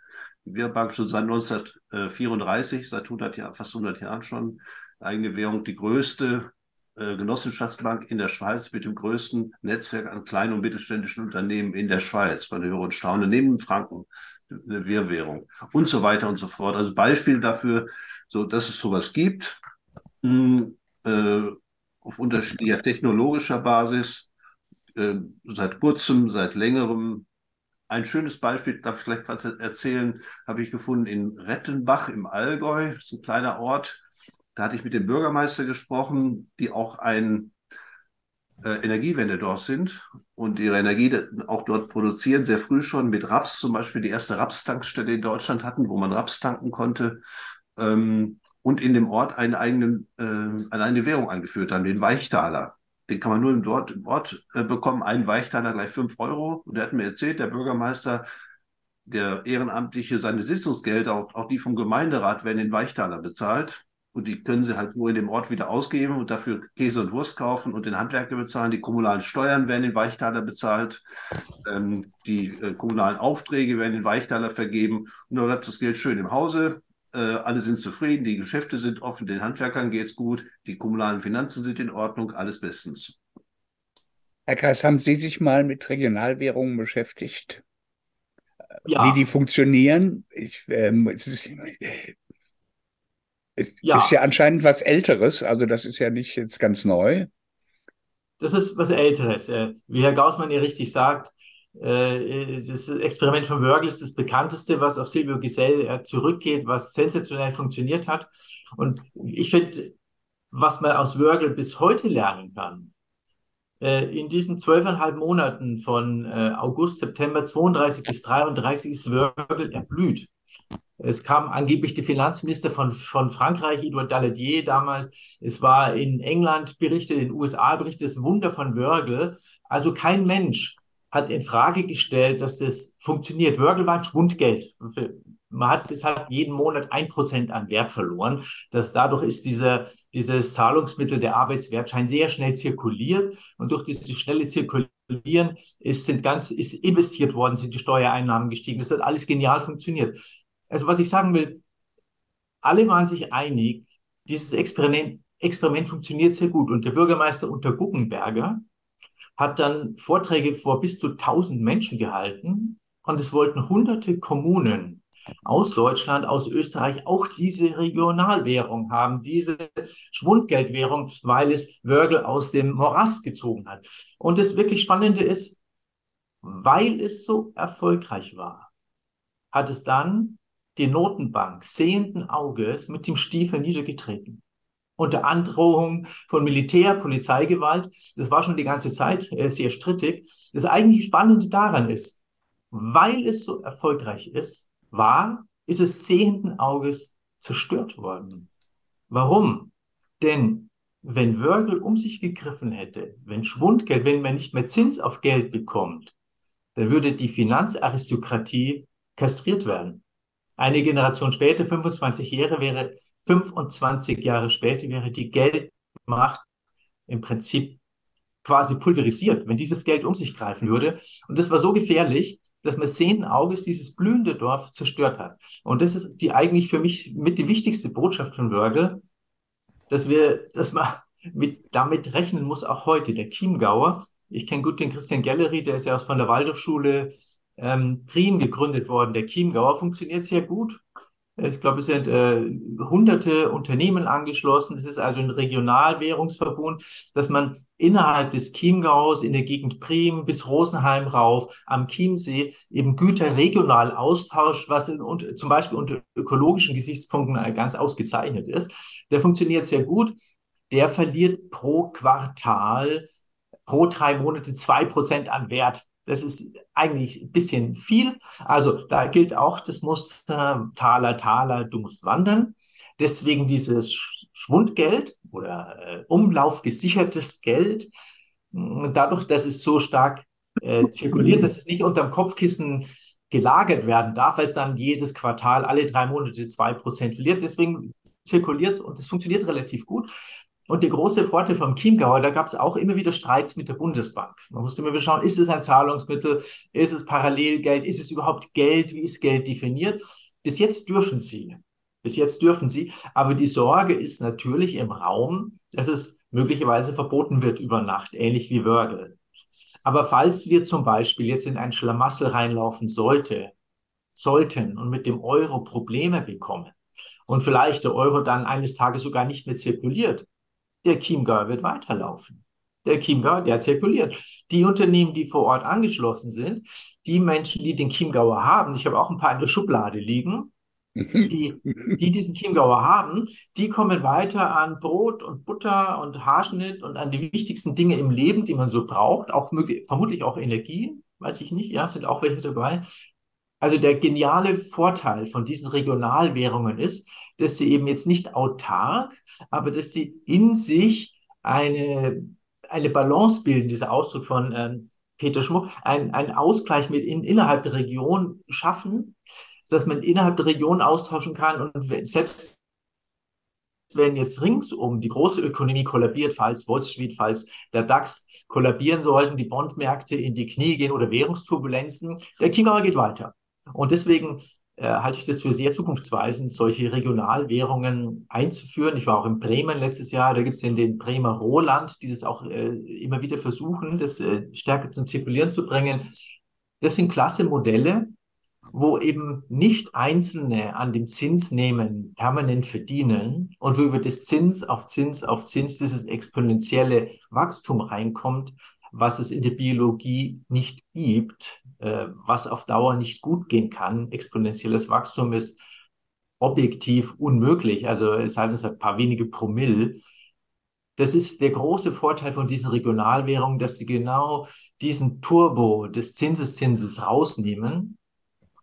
Wirbank schon seit 1934, seit 100 Jahren, fast 100 Jahren schon, eigene Währung, die größte Genossenschaftsbank in der Schweiz mit dem größten Netzwerk an kleinen und mittelständischen Unternehmen in der Schweiz. Man höre und staune, neben Franken eine Wehrwährung und so weiter und so fort. Also Beispiel dafür, so dass es sowas gibt, mh, äh, auf unterschiedlicher technologischer Basis, äh, seit kurzem, seit längerem. Ein schönes Beispiel, darf ich vielleicht gerade erzählen, habe ich gefunden in Rettenbach im Allgäu, ist ein kleiner Ort. Da hatte ich mit dem Bürgermeister gesprochen, die auch ein äh, Energiewende dort sind und ihre Energie auch dort produzieren, sehr früh schon mit Raps, zum Beispiel die erste Rapstankstelle in Deutschland hatten, wo man Raps tanken konnte ähm, und in dem Ort einen eigenen, äh, eine eigene Währung eingeführt haben, den Weichtaler. Den kann man nur im, dort, im Ort äh, bekommen, einen Weichtaler gleich fünf Euro. Und der hat mir erzählt, der Bürgermeister, der Ehrenamtliche, seine Sitzungsgelder, auch, auch die vom Gemeinderat, werden in Weichtaler bezahlt. Und die können sie halt nur in dem Ort wieder ausgeben und dafür Käse und Wurst kaufen und den Handwerker bezahlen. Die kommunalen Steuern werden in Weichtaler bezahlt. Ähm, die äh, kommunalen Aufträge werden in Weichtaler vergeben. Und dann bleibt das Geld schön im Hause. Äh, alle sind zufrieden, die Geschäfte sind offen, den Handwerkern geht es gut, die kommunalen Finanzen sind in Ordnung, alles bestens. Herr Kreis, haben Sie sich mal mit Regionalwährungen beschäftigt? Ja. Wie die funktionieren? Ich, ähm, es ist, ist ja. ist ja anscheinend was Älteres, also das ist ja nicht jetzt ganz neu. Das ist was Älteres. Äh, wie Herr Gaussmann ja richtig sagt, äh, das Experiment von Wörgl ist das bekannteste, was auf Silvio Gesell äh, zurückgeht, was sensationell funktioniert hat. Und ich finde, was man aus Wörgl bis heute lernen kann, in diesen zwölfeinhalb Monaten von August, September 32 bis 33 ist Wörgl erblüht. Es kam angeblich der Finanzminister von, von Frankreich, Edouard Daladier damals. Es war in England berichtet, in den USA berichtet, das Wunder von Wörgl. Also kein Mensch hat in Frage gestellt, dass das funktioniert. Wörgl war ein Schwundgeld. Man hat deshalb jeden Monat ein Prozent an Wert verloren. Das, dadurch ist dieser, dieses Zahlungsmittel, der Arbeitswertschein, sehr schnell zirkuliert. Und durch dieses schnelle Zirkulieren ist, sind ganz, ist investiert worden, sind die Steuereinnahmen gestiegen. Das hat alles genial funktioniert. Also was ich sagen will, alle waren sich einig, dieses Experiment, Experiment funktioniert sehr gut. Und der Bürgermeister unter Guggenberger hat dann Vorträge vor bis zu 1000 Menschen gehalten. Und es wollten hunderte Kommunen aus Deutschland, aus Österreich auch diese Regionalwährung haben, diese Schwundgeldwährung, weil es Wörgl aus dem Morast gezogen hat. Und das wirklich Spannende ist, weil es so erfolgreich war, hat es dann die Notenbank sehenden Auges mit dem Stiefel niedergetreten. Unter Androhung von Militär, Polizeigewalt. Das war schon die ganze Zeit äh, sehr strittig. Das eigentlich Spannende daran ist, weil es so erfolgreich ist, war, ist es sehenden Auges zerstört worden. Warum? Denn wenn Wörgl um sich gegriffen hätte, wenn Schwundgeld, wenn man nicht mehr Zins auf Geld bekommt, dann würde die Finanzaristokratie kastriert werden. Eine Generation später, 25 Jahre wäre, 25 Jahre später wäre die Geldmacht im Prinzip quasi pulverisiert, wenn dieses Geld um sich greifen würde. Und das war so gefährlich, dass man sehenden Auges dieses blühende Dorf zerstört hat. Und das ist die eigentlich für mich mit die wichtigste Botschaft von Wörgl, dass wir, dass man mit, damit rechnen muss, auch heute. Der Chiemgauer, ich kenne gut den Christian Gallery, der ist ja aus von der Waldorfschule ähm, Prien gegründet worden. Der Chiemgauer funktioniert sehr gut. Ich glaube, es sind äh, hunderte Unternehmen angeschlossen. Es ist also ein Regionalwährungsverbund, dass man innerhalb des Chiemgaus in der Gegend Prim bis Rosenheim rauf am Chiemsee eben Güter regional austauscht, was in, und, zum Beispiel unter ökologischen Gesichtspunkten ganz ausgezeichnet ist. Der funktioniert sehr gut. Der verliert pro Quartal, pro drei Monate zwei Prozent an Wert. Das ist eigentlich ein bisschen viel. Also da gilt auch das Muster Taler, Taler, du musst wandern. Deswegen dieses Schwundgeld oder äh, umlaufgesichertes Geld, dadurch, dass es so stark äh, zirkuliert, dass es nicht unterm Kopfkissen gelagert werden darf, weil es dann jedes Quartal alle drei Monate zwei Prozent verliert. Deswegen zirkuliert es und es funktioniert relativ gut. Und der große Vorteil vom Chiemgauer, da gab es auch immer wieder Streits mit der Bundesbank. Man musste immer wieder schauen, ist es ein Zahlungsmittel, ist es Parallelgeld, ist es überhaupt Geld, wie ist Geld definiert? Bis jetzt dürfen sie. Bis jetzt dürfen sie. Aber die Sorge ist natürlich im Raum, dass es möglicherweise verboten wird über Nacht, ähnlich wie Wörgl. Aber falls wir zum Beispiel jetzt in ein Schlamassel reinlaufen sollte, sollten und mit dem Euro Probleme bekommen und vielleicht der Euro dann eines Tages sogar nicht mehr zirkuliert, der Chiemgauer wird weiterlaufen. Der Chiemgauer, der zirkuliert. Die Unternehmen, die vor Ort angeschlossen sind, die Menschen, die den Chiemgauer haben, ich habe auch ein paar in der Schublade liegen, die, die diesen Chiemgauer haben, die kommen weiter an Brot und Butter und Haarschnitt und an die wichtigsten Dinge im Leben, die man so braucht, auch möglich, vermutlich auch Energie, weiß ich nicht, ja, sind auch welche dabei. Also der geniale Vorteil von diesen Regionalwährungen ist, dass sie eben jetzt nicht autark, aber dass sie in sich eine, eine Balance bilden, dieser Ausdruck von ähm, Peter Schmuck, ein, einen Ausgleich mit in, innerhalb der Region schaffen, dass man innerhalb der Region austauschen kann und selbst wenn jetzt ringsum die große Ökonomie kollabiert, falls Wall Street, falls der DAX kollabieren sollten, die Bondmärkte in die Knie gehen oder Währungsturbulenzen, der Chiemgauer geht weiter. Und deswegen äh, halte ich das für sehr zukunftsweisend, solche Regionalwährungen einzuführen. Ich war auch in Bremen letztes Jahr, da gibt es in den Bremer Roland, die das auch äh, immer wieder versuchen, das äh, stärker zum Zirkulieren zu bringen. Das sind klasse Modelle, wo eben nicht Einzelne an dem Zinsnehmen permanent verdienen und wo über das Zins auf Zins auf Zins dieses exponentielle Wachstum reinkommt, was es in der Biologie nicht gibt, äh, was auf Dauer nicht gut gehen kann. Exponentielles Wachstum ist objektiv unmöglich, also es es hat ein paar wenige Promille. Das ist der große Vorteil von diesen Regionalwährungen, dass sie genau diesen Turbo des Zinseszinses rausnehmen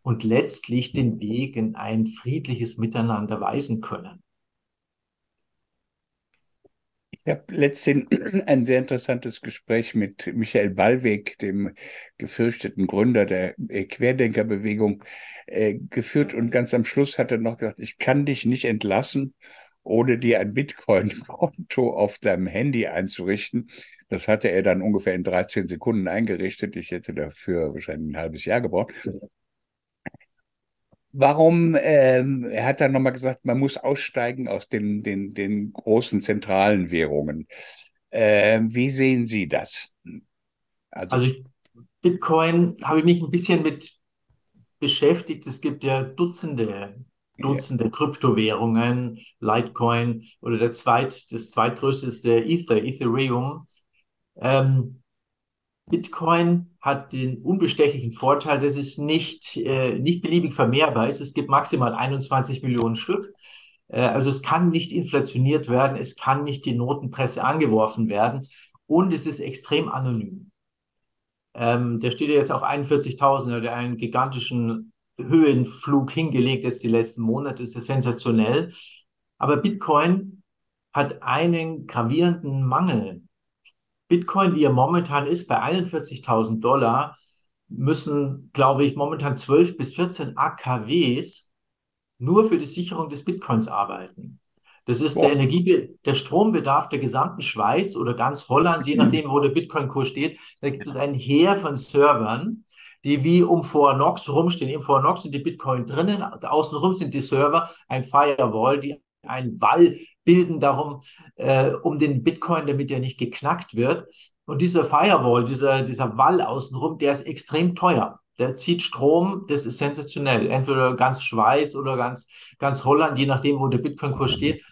und letztlich den Weg in ein friedliches Miteinander weisen können. Ich habe letztens ein sehr interessantes Gespräch mit Michael Ballweg, dem gefürchteten Gründer der Querdenkerbewegung, äh, geführt und ganz am Schluss hat er noch gesagt, ich kann dich nicht entlassen, ohne dir ein Bitcoin-Konto auf deinem Handy einzurichten. Das hatte er dann ungefähr in 13 Sekunden eingerichtet. Ich hätte dafür wahrscheinlich ein halbes Jahr gebraucht. Warum, ähm, er hat dann nochmal gesagt, man muss aussteigen aus den, den, den großen zentralen Währungen. Äh, wie sehen Sie das? Also, also Bitcoin habe ich mich ein bisschen mit beschäftigt. Es gibt ja Dutzende, Dutzende ja. Kryptowährungen, Litecoin oder der zweit, das zweitgrößte ist der Ether, Ethereum. Ähm, Bitcoin hat den unbestechlichen Vorteil, dass es nicht, äh, nicht beliebig vermehrbar ist. Es gibt maximal 21 Millionen Stück. Äh, also es kann nicht inflationiert werden, es kann nicht die Notenpresse angeworfen werden und es ist extrem anonym. Ähm, der steht ja jetzt auf 41.000, hat einen gigantischen Höhenflug hingelegt jetzt die letzten Monate, das ist sensationell. Aber Bitcoin hat einen gravierenden Mangel. Bitcoin, wie er momentan ist, bei 41.000 Dollar, müssen, glaube ich, momentan 12 bis 14 AKWs nur für die Sicherung des Bitcoins arbeiten. Das ist der Energie, der Strombedarf der gesamten Schweiz oder ganz Hollands, je nachdem, wo der Bitcoin-Kurs steht. Da gibt es ein Heer von Servern, die wie um Fort Knox rumstehen. Im Fort Knox sind die Bitcoin drinnen, außenrum sind die Server, ein Firewall, die einen Wall bilden darum, äh, um den Bitcoin, damit er nicht geknackt wird. Und dieser Firewall, dieser, dieser Wall außenrum, der ist extrem teuer. Der zieht Strom, das ist sensationell. Entweder ganz Schweiz oder ganz, ganz Holland, je nachdem, wo der Bitcoin-Kurs steht.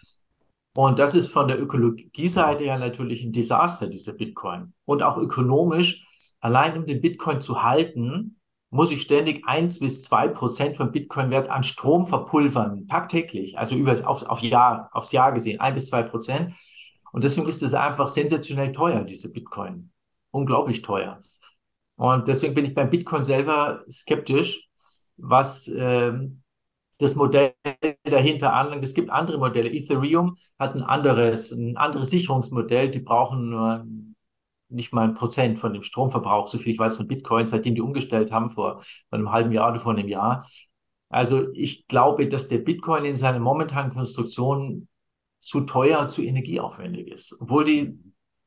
Und das ist von der Ökologieseite her natürlich ein Desaster, dieser Bitcoin. Und auch ökonomisch, allein um den Bitcoin zu halten, muss ich ständig eins bis zwei Prozent vom Bitcoin-Wert an Strom verpulvern, tagtäglich, also über, auf, auf Jahr, aufs Jahr gesehen, ein bis zwei Prozent. Und deswegen ist es einfach sensationell teuer, diese Bitcoin. Unglaublich teuer. Und deswegen bin ich beim Bitcoin selber skeptisch, was ähm, das Modell dahinter anlangt. Es gibt andere Modelle. Ethereum hat ein anderes, ein anderes Sicherungsmodell. Die brauchen nur nicht mal ein Prozent von dem Stromverbrauch, so viel ich weiß von Bitcoin, seitdem die umgestellt haben, vor, einem halben Jahr oder vor einem Jahr. Also ich glaube, dass der Bitcoin in seiner momentanen Konstruktion zu teuer, zu energieaufwendig ist. Obwohl die,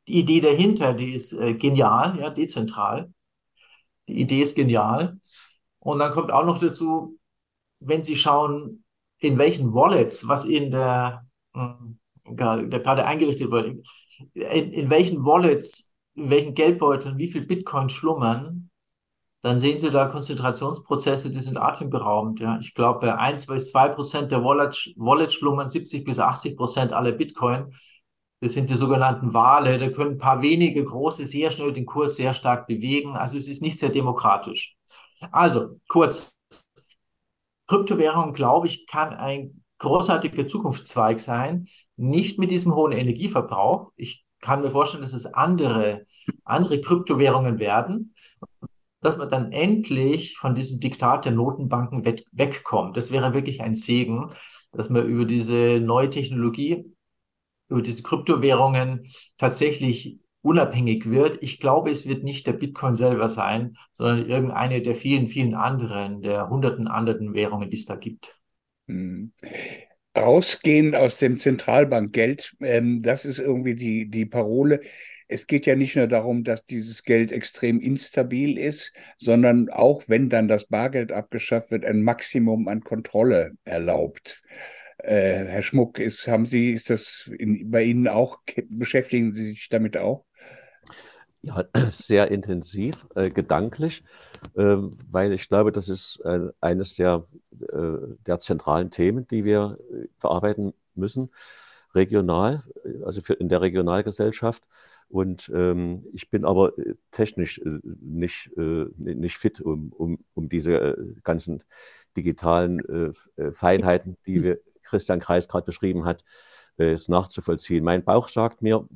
die Idee dahinter, die ist äh, genial, ja, dezentral. Die Idee ist genial. Und dann kommt auch noch dazu, wenn Sie schauen, in welchen Wallets, was in der, äh, der gerade eingerichtet wurde, in, in welchen Wallets, in welchen Geldbeuteln, wie viel Bitcoin schlummern, dann sehen Sie da Konzentrationsprozesse, die sind atemberaubend. Ja. Ich glaube, bei 1 bis 2 Prozent der Wallet, Wallet schlummern 70 bis 80 Prozent aller Bitcoin. Das sind die sogenannten Wale. Da können ein paar wenige große sehr schnell den Kurs sehr stark bewegen. Also es ist nicht sehr demokratisch. Also kurz. Kryptowährung, glaube ich, kann ein großartiger Zukunftszweig sein. Nicht mit diesem hohen Energieverbrauch. Ich kann mir vorstellen, dass es andere, andere Kryptowährungen werden dass man dann endlich von diesem Diktat der Notenbanken weg, wegkommt. Das wäre wirklich ein Segen, dass man über diese neue Technologie, über diese Kryptowährungen tatsächlich unabhängig wird. Ich glaube, es wird nicht der Bitcoin selber sein, sondern irgendeine der vielen, vielen anderen, der hunderten anderen Währungen, die es da gibt. Hm. Rausgehen aus dem Zentralbankgeld, ähm, das ist irgendwie die, die Parole es geht ja nicht nur darum, dass dieses Geld extrem instabil ist, sondern auch, wenn dann das Bargeld abgeschafft wird, ein Maximum an Kontrolle erlaubt. Äh, Herr Schmuck, ist, haben Sie, ist das in, bei Ihnen auch, beschäftigen Sie sich damit auch? Ja, sehr intensiv, äh, gedanklich, äh, weil ich glaube, das ist äh, eines der, äh, der zentralen Themen, die wir äh, verarbeiten müssen, regional, also für, in der Regionalgesellschaft. Und ähm, ich bin aber äh, technisch äh, nicht, äh, nicht fit, um, um, um diese äh, ganzen digitalen äh, äh, Feinheiten, die wir Christian Kreis gerade beschrieben hat, nachzuvollziehen. Mein Bauch sagt mir,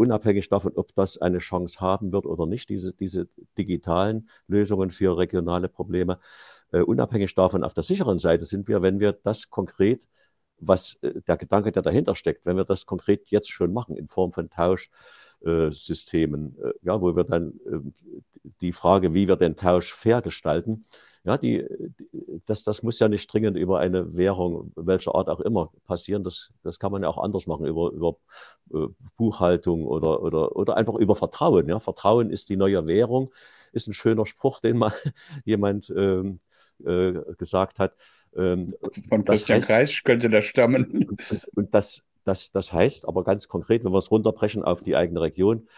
unabhängig davon, ob das eine Chance haben wird oder nicht, diese, diese digitalen Lösungen für regionale Probleme, unabhängig davon, auf der sicheren Seite sind wir, wenn wir das konkret was äh, der Gedanke, der dahinter steckt, wenn wir das konkret jetzt schon machen in Form von Tauschsystemen, äh, ja, wo wir dann ähm, die Frage, wie wir den Tausch fair gestalten, ja, die, das, das muss ja nicht dringend über eine Währung, welcher Art auch immer, passieren. Das, das kann man ja auch anders machen, über, über äh, Buchhaltung oder, oder, oder einfach über Vertrauen. Ja. Vertrauen ist die neue Währung, ist ein schöner Spruch, den mal jemand ähm, äh, gesagt hat. Ähm, Von Christian Kreis könnte das stammen. Und, und das, das, das heißt aber ganz konkret, wenn wir es runterbrechen auf die eigene Region,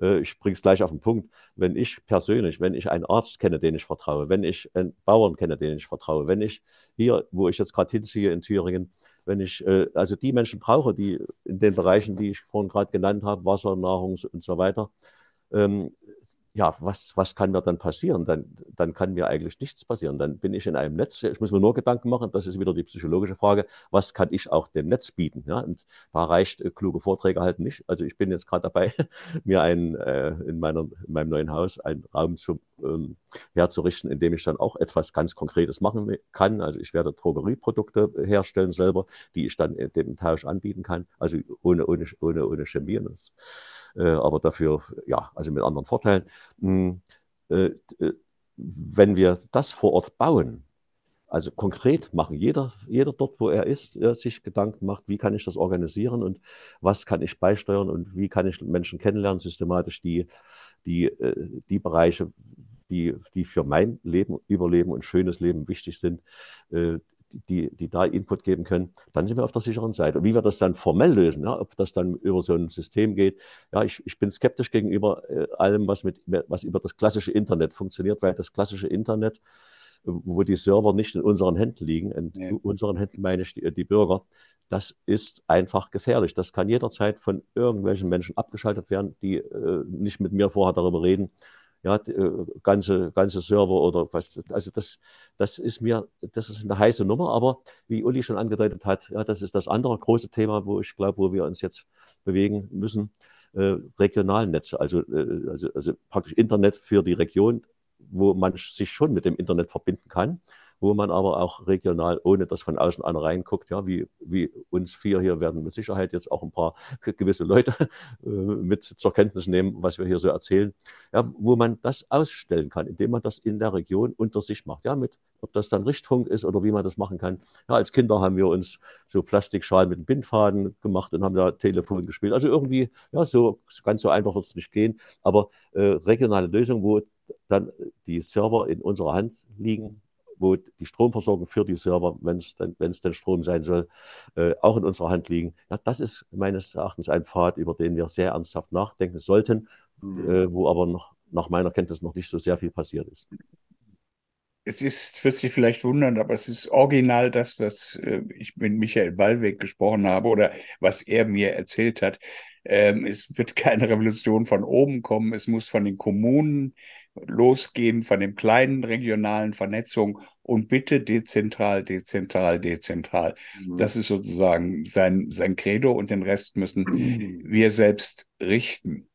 ich bringe es gleich auf den Punkt, wenn ich persönlich, wenn ich einen Arzt kenne, den ich vertraue, wenn ich einen Bauern kenne, den ich vertraue, wenn ich hier, wo ich jetzt gerade hinziehe in Thüringen, wenn ich äh, also die Menschen brauche, die in den Bereichen, die ich vorhin gerade genannt habe, Wasser, Nahrung und so weiter, ähm, ja, was, was kann mir dann passieren? Dann, dann kann mir eigentlich nichts passieren. Dann bin ich in einem Netz. Ich muss mir nur Gedanken machen, das ist wieder die psychologische Frage, was kann ich auch dem Netz bieten? Ja? Und da reicht äh, kluge Vorträge halt nicht. Also ich bin jetzt gerade dabei, mir einen, äh, in, meiner, in meinem neuen Haus einen Raum zu, ähm, herzurichten, in dem ich dann auch etwas ganz Konkretes machen kann. Also ich werde Drogerieprodukte herstellen selber, die ich dann dem Tausch anbieten kann. Also ohne, ohne, ohne, ohne Chemie. Äh, aber dafür, ja, also mit anderen Vorteilen. Hm, äh, äh, wenn wir das vor Ort bauen, also konkret machen. Jeder, jeder dort, wo er ist, er sich Gedanken macht, wie kann ich das organisieren und was kann ich beisteuern und wie kann ich Menschen kennenlernen, systematisch die, die, die Bereiche, die, die für mein Leben, Überleben und schönes Leben wichtig sind, die, die da Input geben können, dann sind wir auf der sicheren Seite. Und wie wir das dann formell lösen, ja, ob das dann über so ein System geht, ja, ich, ich bin skeptisch gegenüber äh, allem, was, mit, was über das klassische Internet funktioniert, weil das klassische Internet wo die Server nicht in unseren Händen liegen, in ja. unseren Händen meine ich die, die, Bürger, das ist einfach gefährlich. Das kann jederzeit von irgendwelchen Menschen abgeschaltet werden, die äh, nicht mit mir vorher darüber reden. Ja, äh, ganze, ganze Server oder was. Also das, das ist mir, das ist eine heiße Nummer, aber wie Uli schon angedeutet hat, ja, das ist das andere große Thema, wo ich glaube, wo wir uns jetzt bewegen müssen. Äh, regionalen Netze, also, äh, also, also praktisch Internet für die Region, wo man sich schon mit dem Internet verbinden kann, wo man aber auch regional, ohne dass von außen einer reinguckt, ja, wie, wie uns vier hier werden mit Sicherheit jetzt auch ein paar gewisse Leute äh, mit zur Kenntnis nehmen, was wir hier so erzählen, ja, wo man das ausstellen kann, indem man das in der Region unter sich macht, ja, mit, ob das dann Richtfunk ist oder wie man das machen kann. Ja, als Kinder haben wir uns so Plastikschalen mit Bindfaden gemacht und haben da Telefon gespielt. Also irgendwie, ja, so ganz so einfach wird es nicht gehen, aber äh, regionale Lösungen, wo dann die Server in unserer Hand liegen, wo die Stromversorgung für die Server, wenn es denn, denn Strom sein soll, äh, auch in unserer Hand liegen. Ja, das ist meines Erachtens ein Pfad, über den wir sehr ernsthaft nachdenken sollten, mhm. äh, wo aber noch nach meiner Kenntnis noch nicht so sehr viel passiert ist. Es ist, wird sich vielleicht wundern, aber es ist original das, was äh, ich mit Michael Ballweg gesprochen habe oder was er mir erzählt hat. Ähm, es wird keine Revolution von oben kommen. Es muss von den Kommunen losgehen, von den kleinen regionalen Vernetzungen und bitte dezentral, dezentral, dezentral. Mhm. Das ist sozusagen sein, sein Credo und den Rest müssen mhm. wir selbst richten.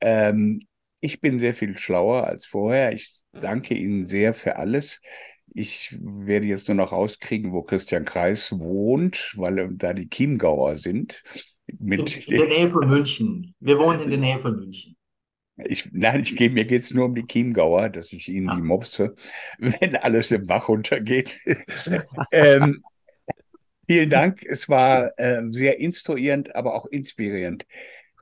Ähm, ich bin sehr viel schlauer als vorher. Ich danke Ihnen sehr für alles. Ich werde jetzt nur noch rauskriegen, wo Christian Kreis wohnt, weil da die Chiemgauer sind. Mit in der Nähe von München. Wir wohnen in der Nähe von München. Ich, nein, ich, mir geht es nur um die Chiemgauer, dass ich ihnen die mobse, wenn alles im Bach runtergeht. ähm, vielen Dank. Es war äh, sehr instruierend, aber auch inspirierend.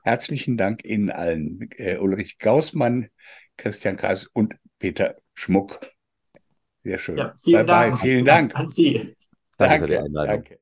Herzlichen Dank Ihnen allen. Äh, Ulrich Gaußmann, Christian Kreis und Peter Schmuck. Sehr schön. Ja, vielen bye Dank. Bye. Vielen Dank. An Sie. Danke, danke. Danke.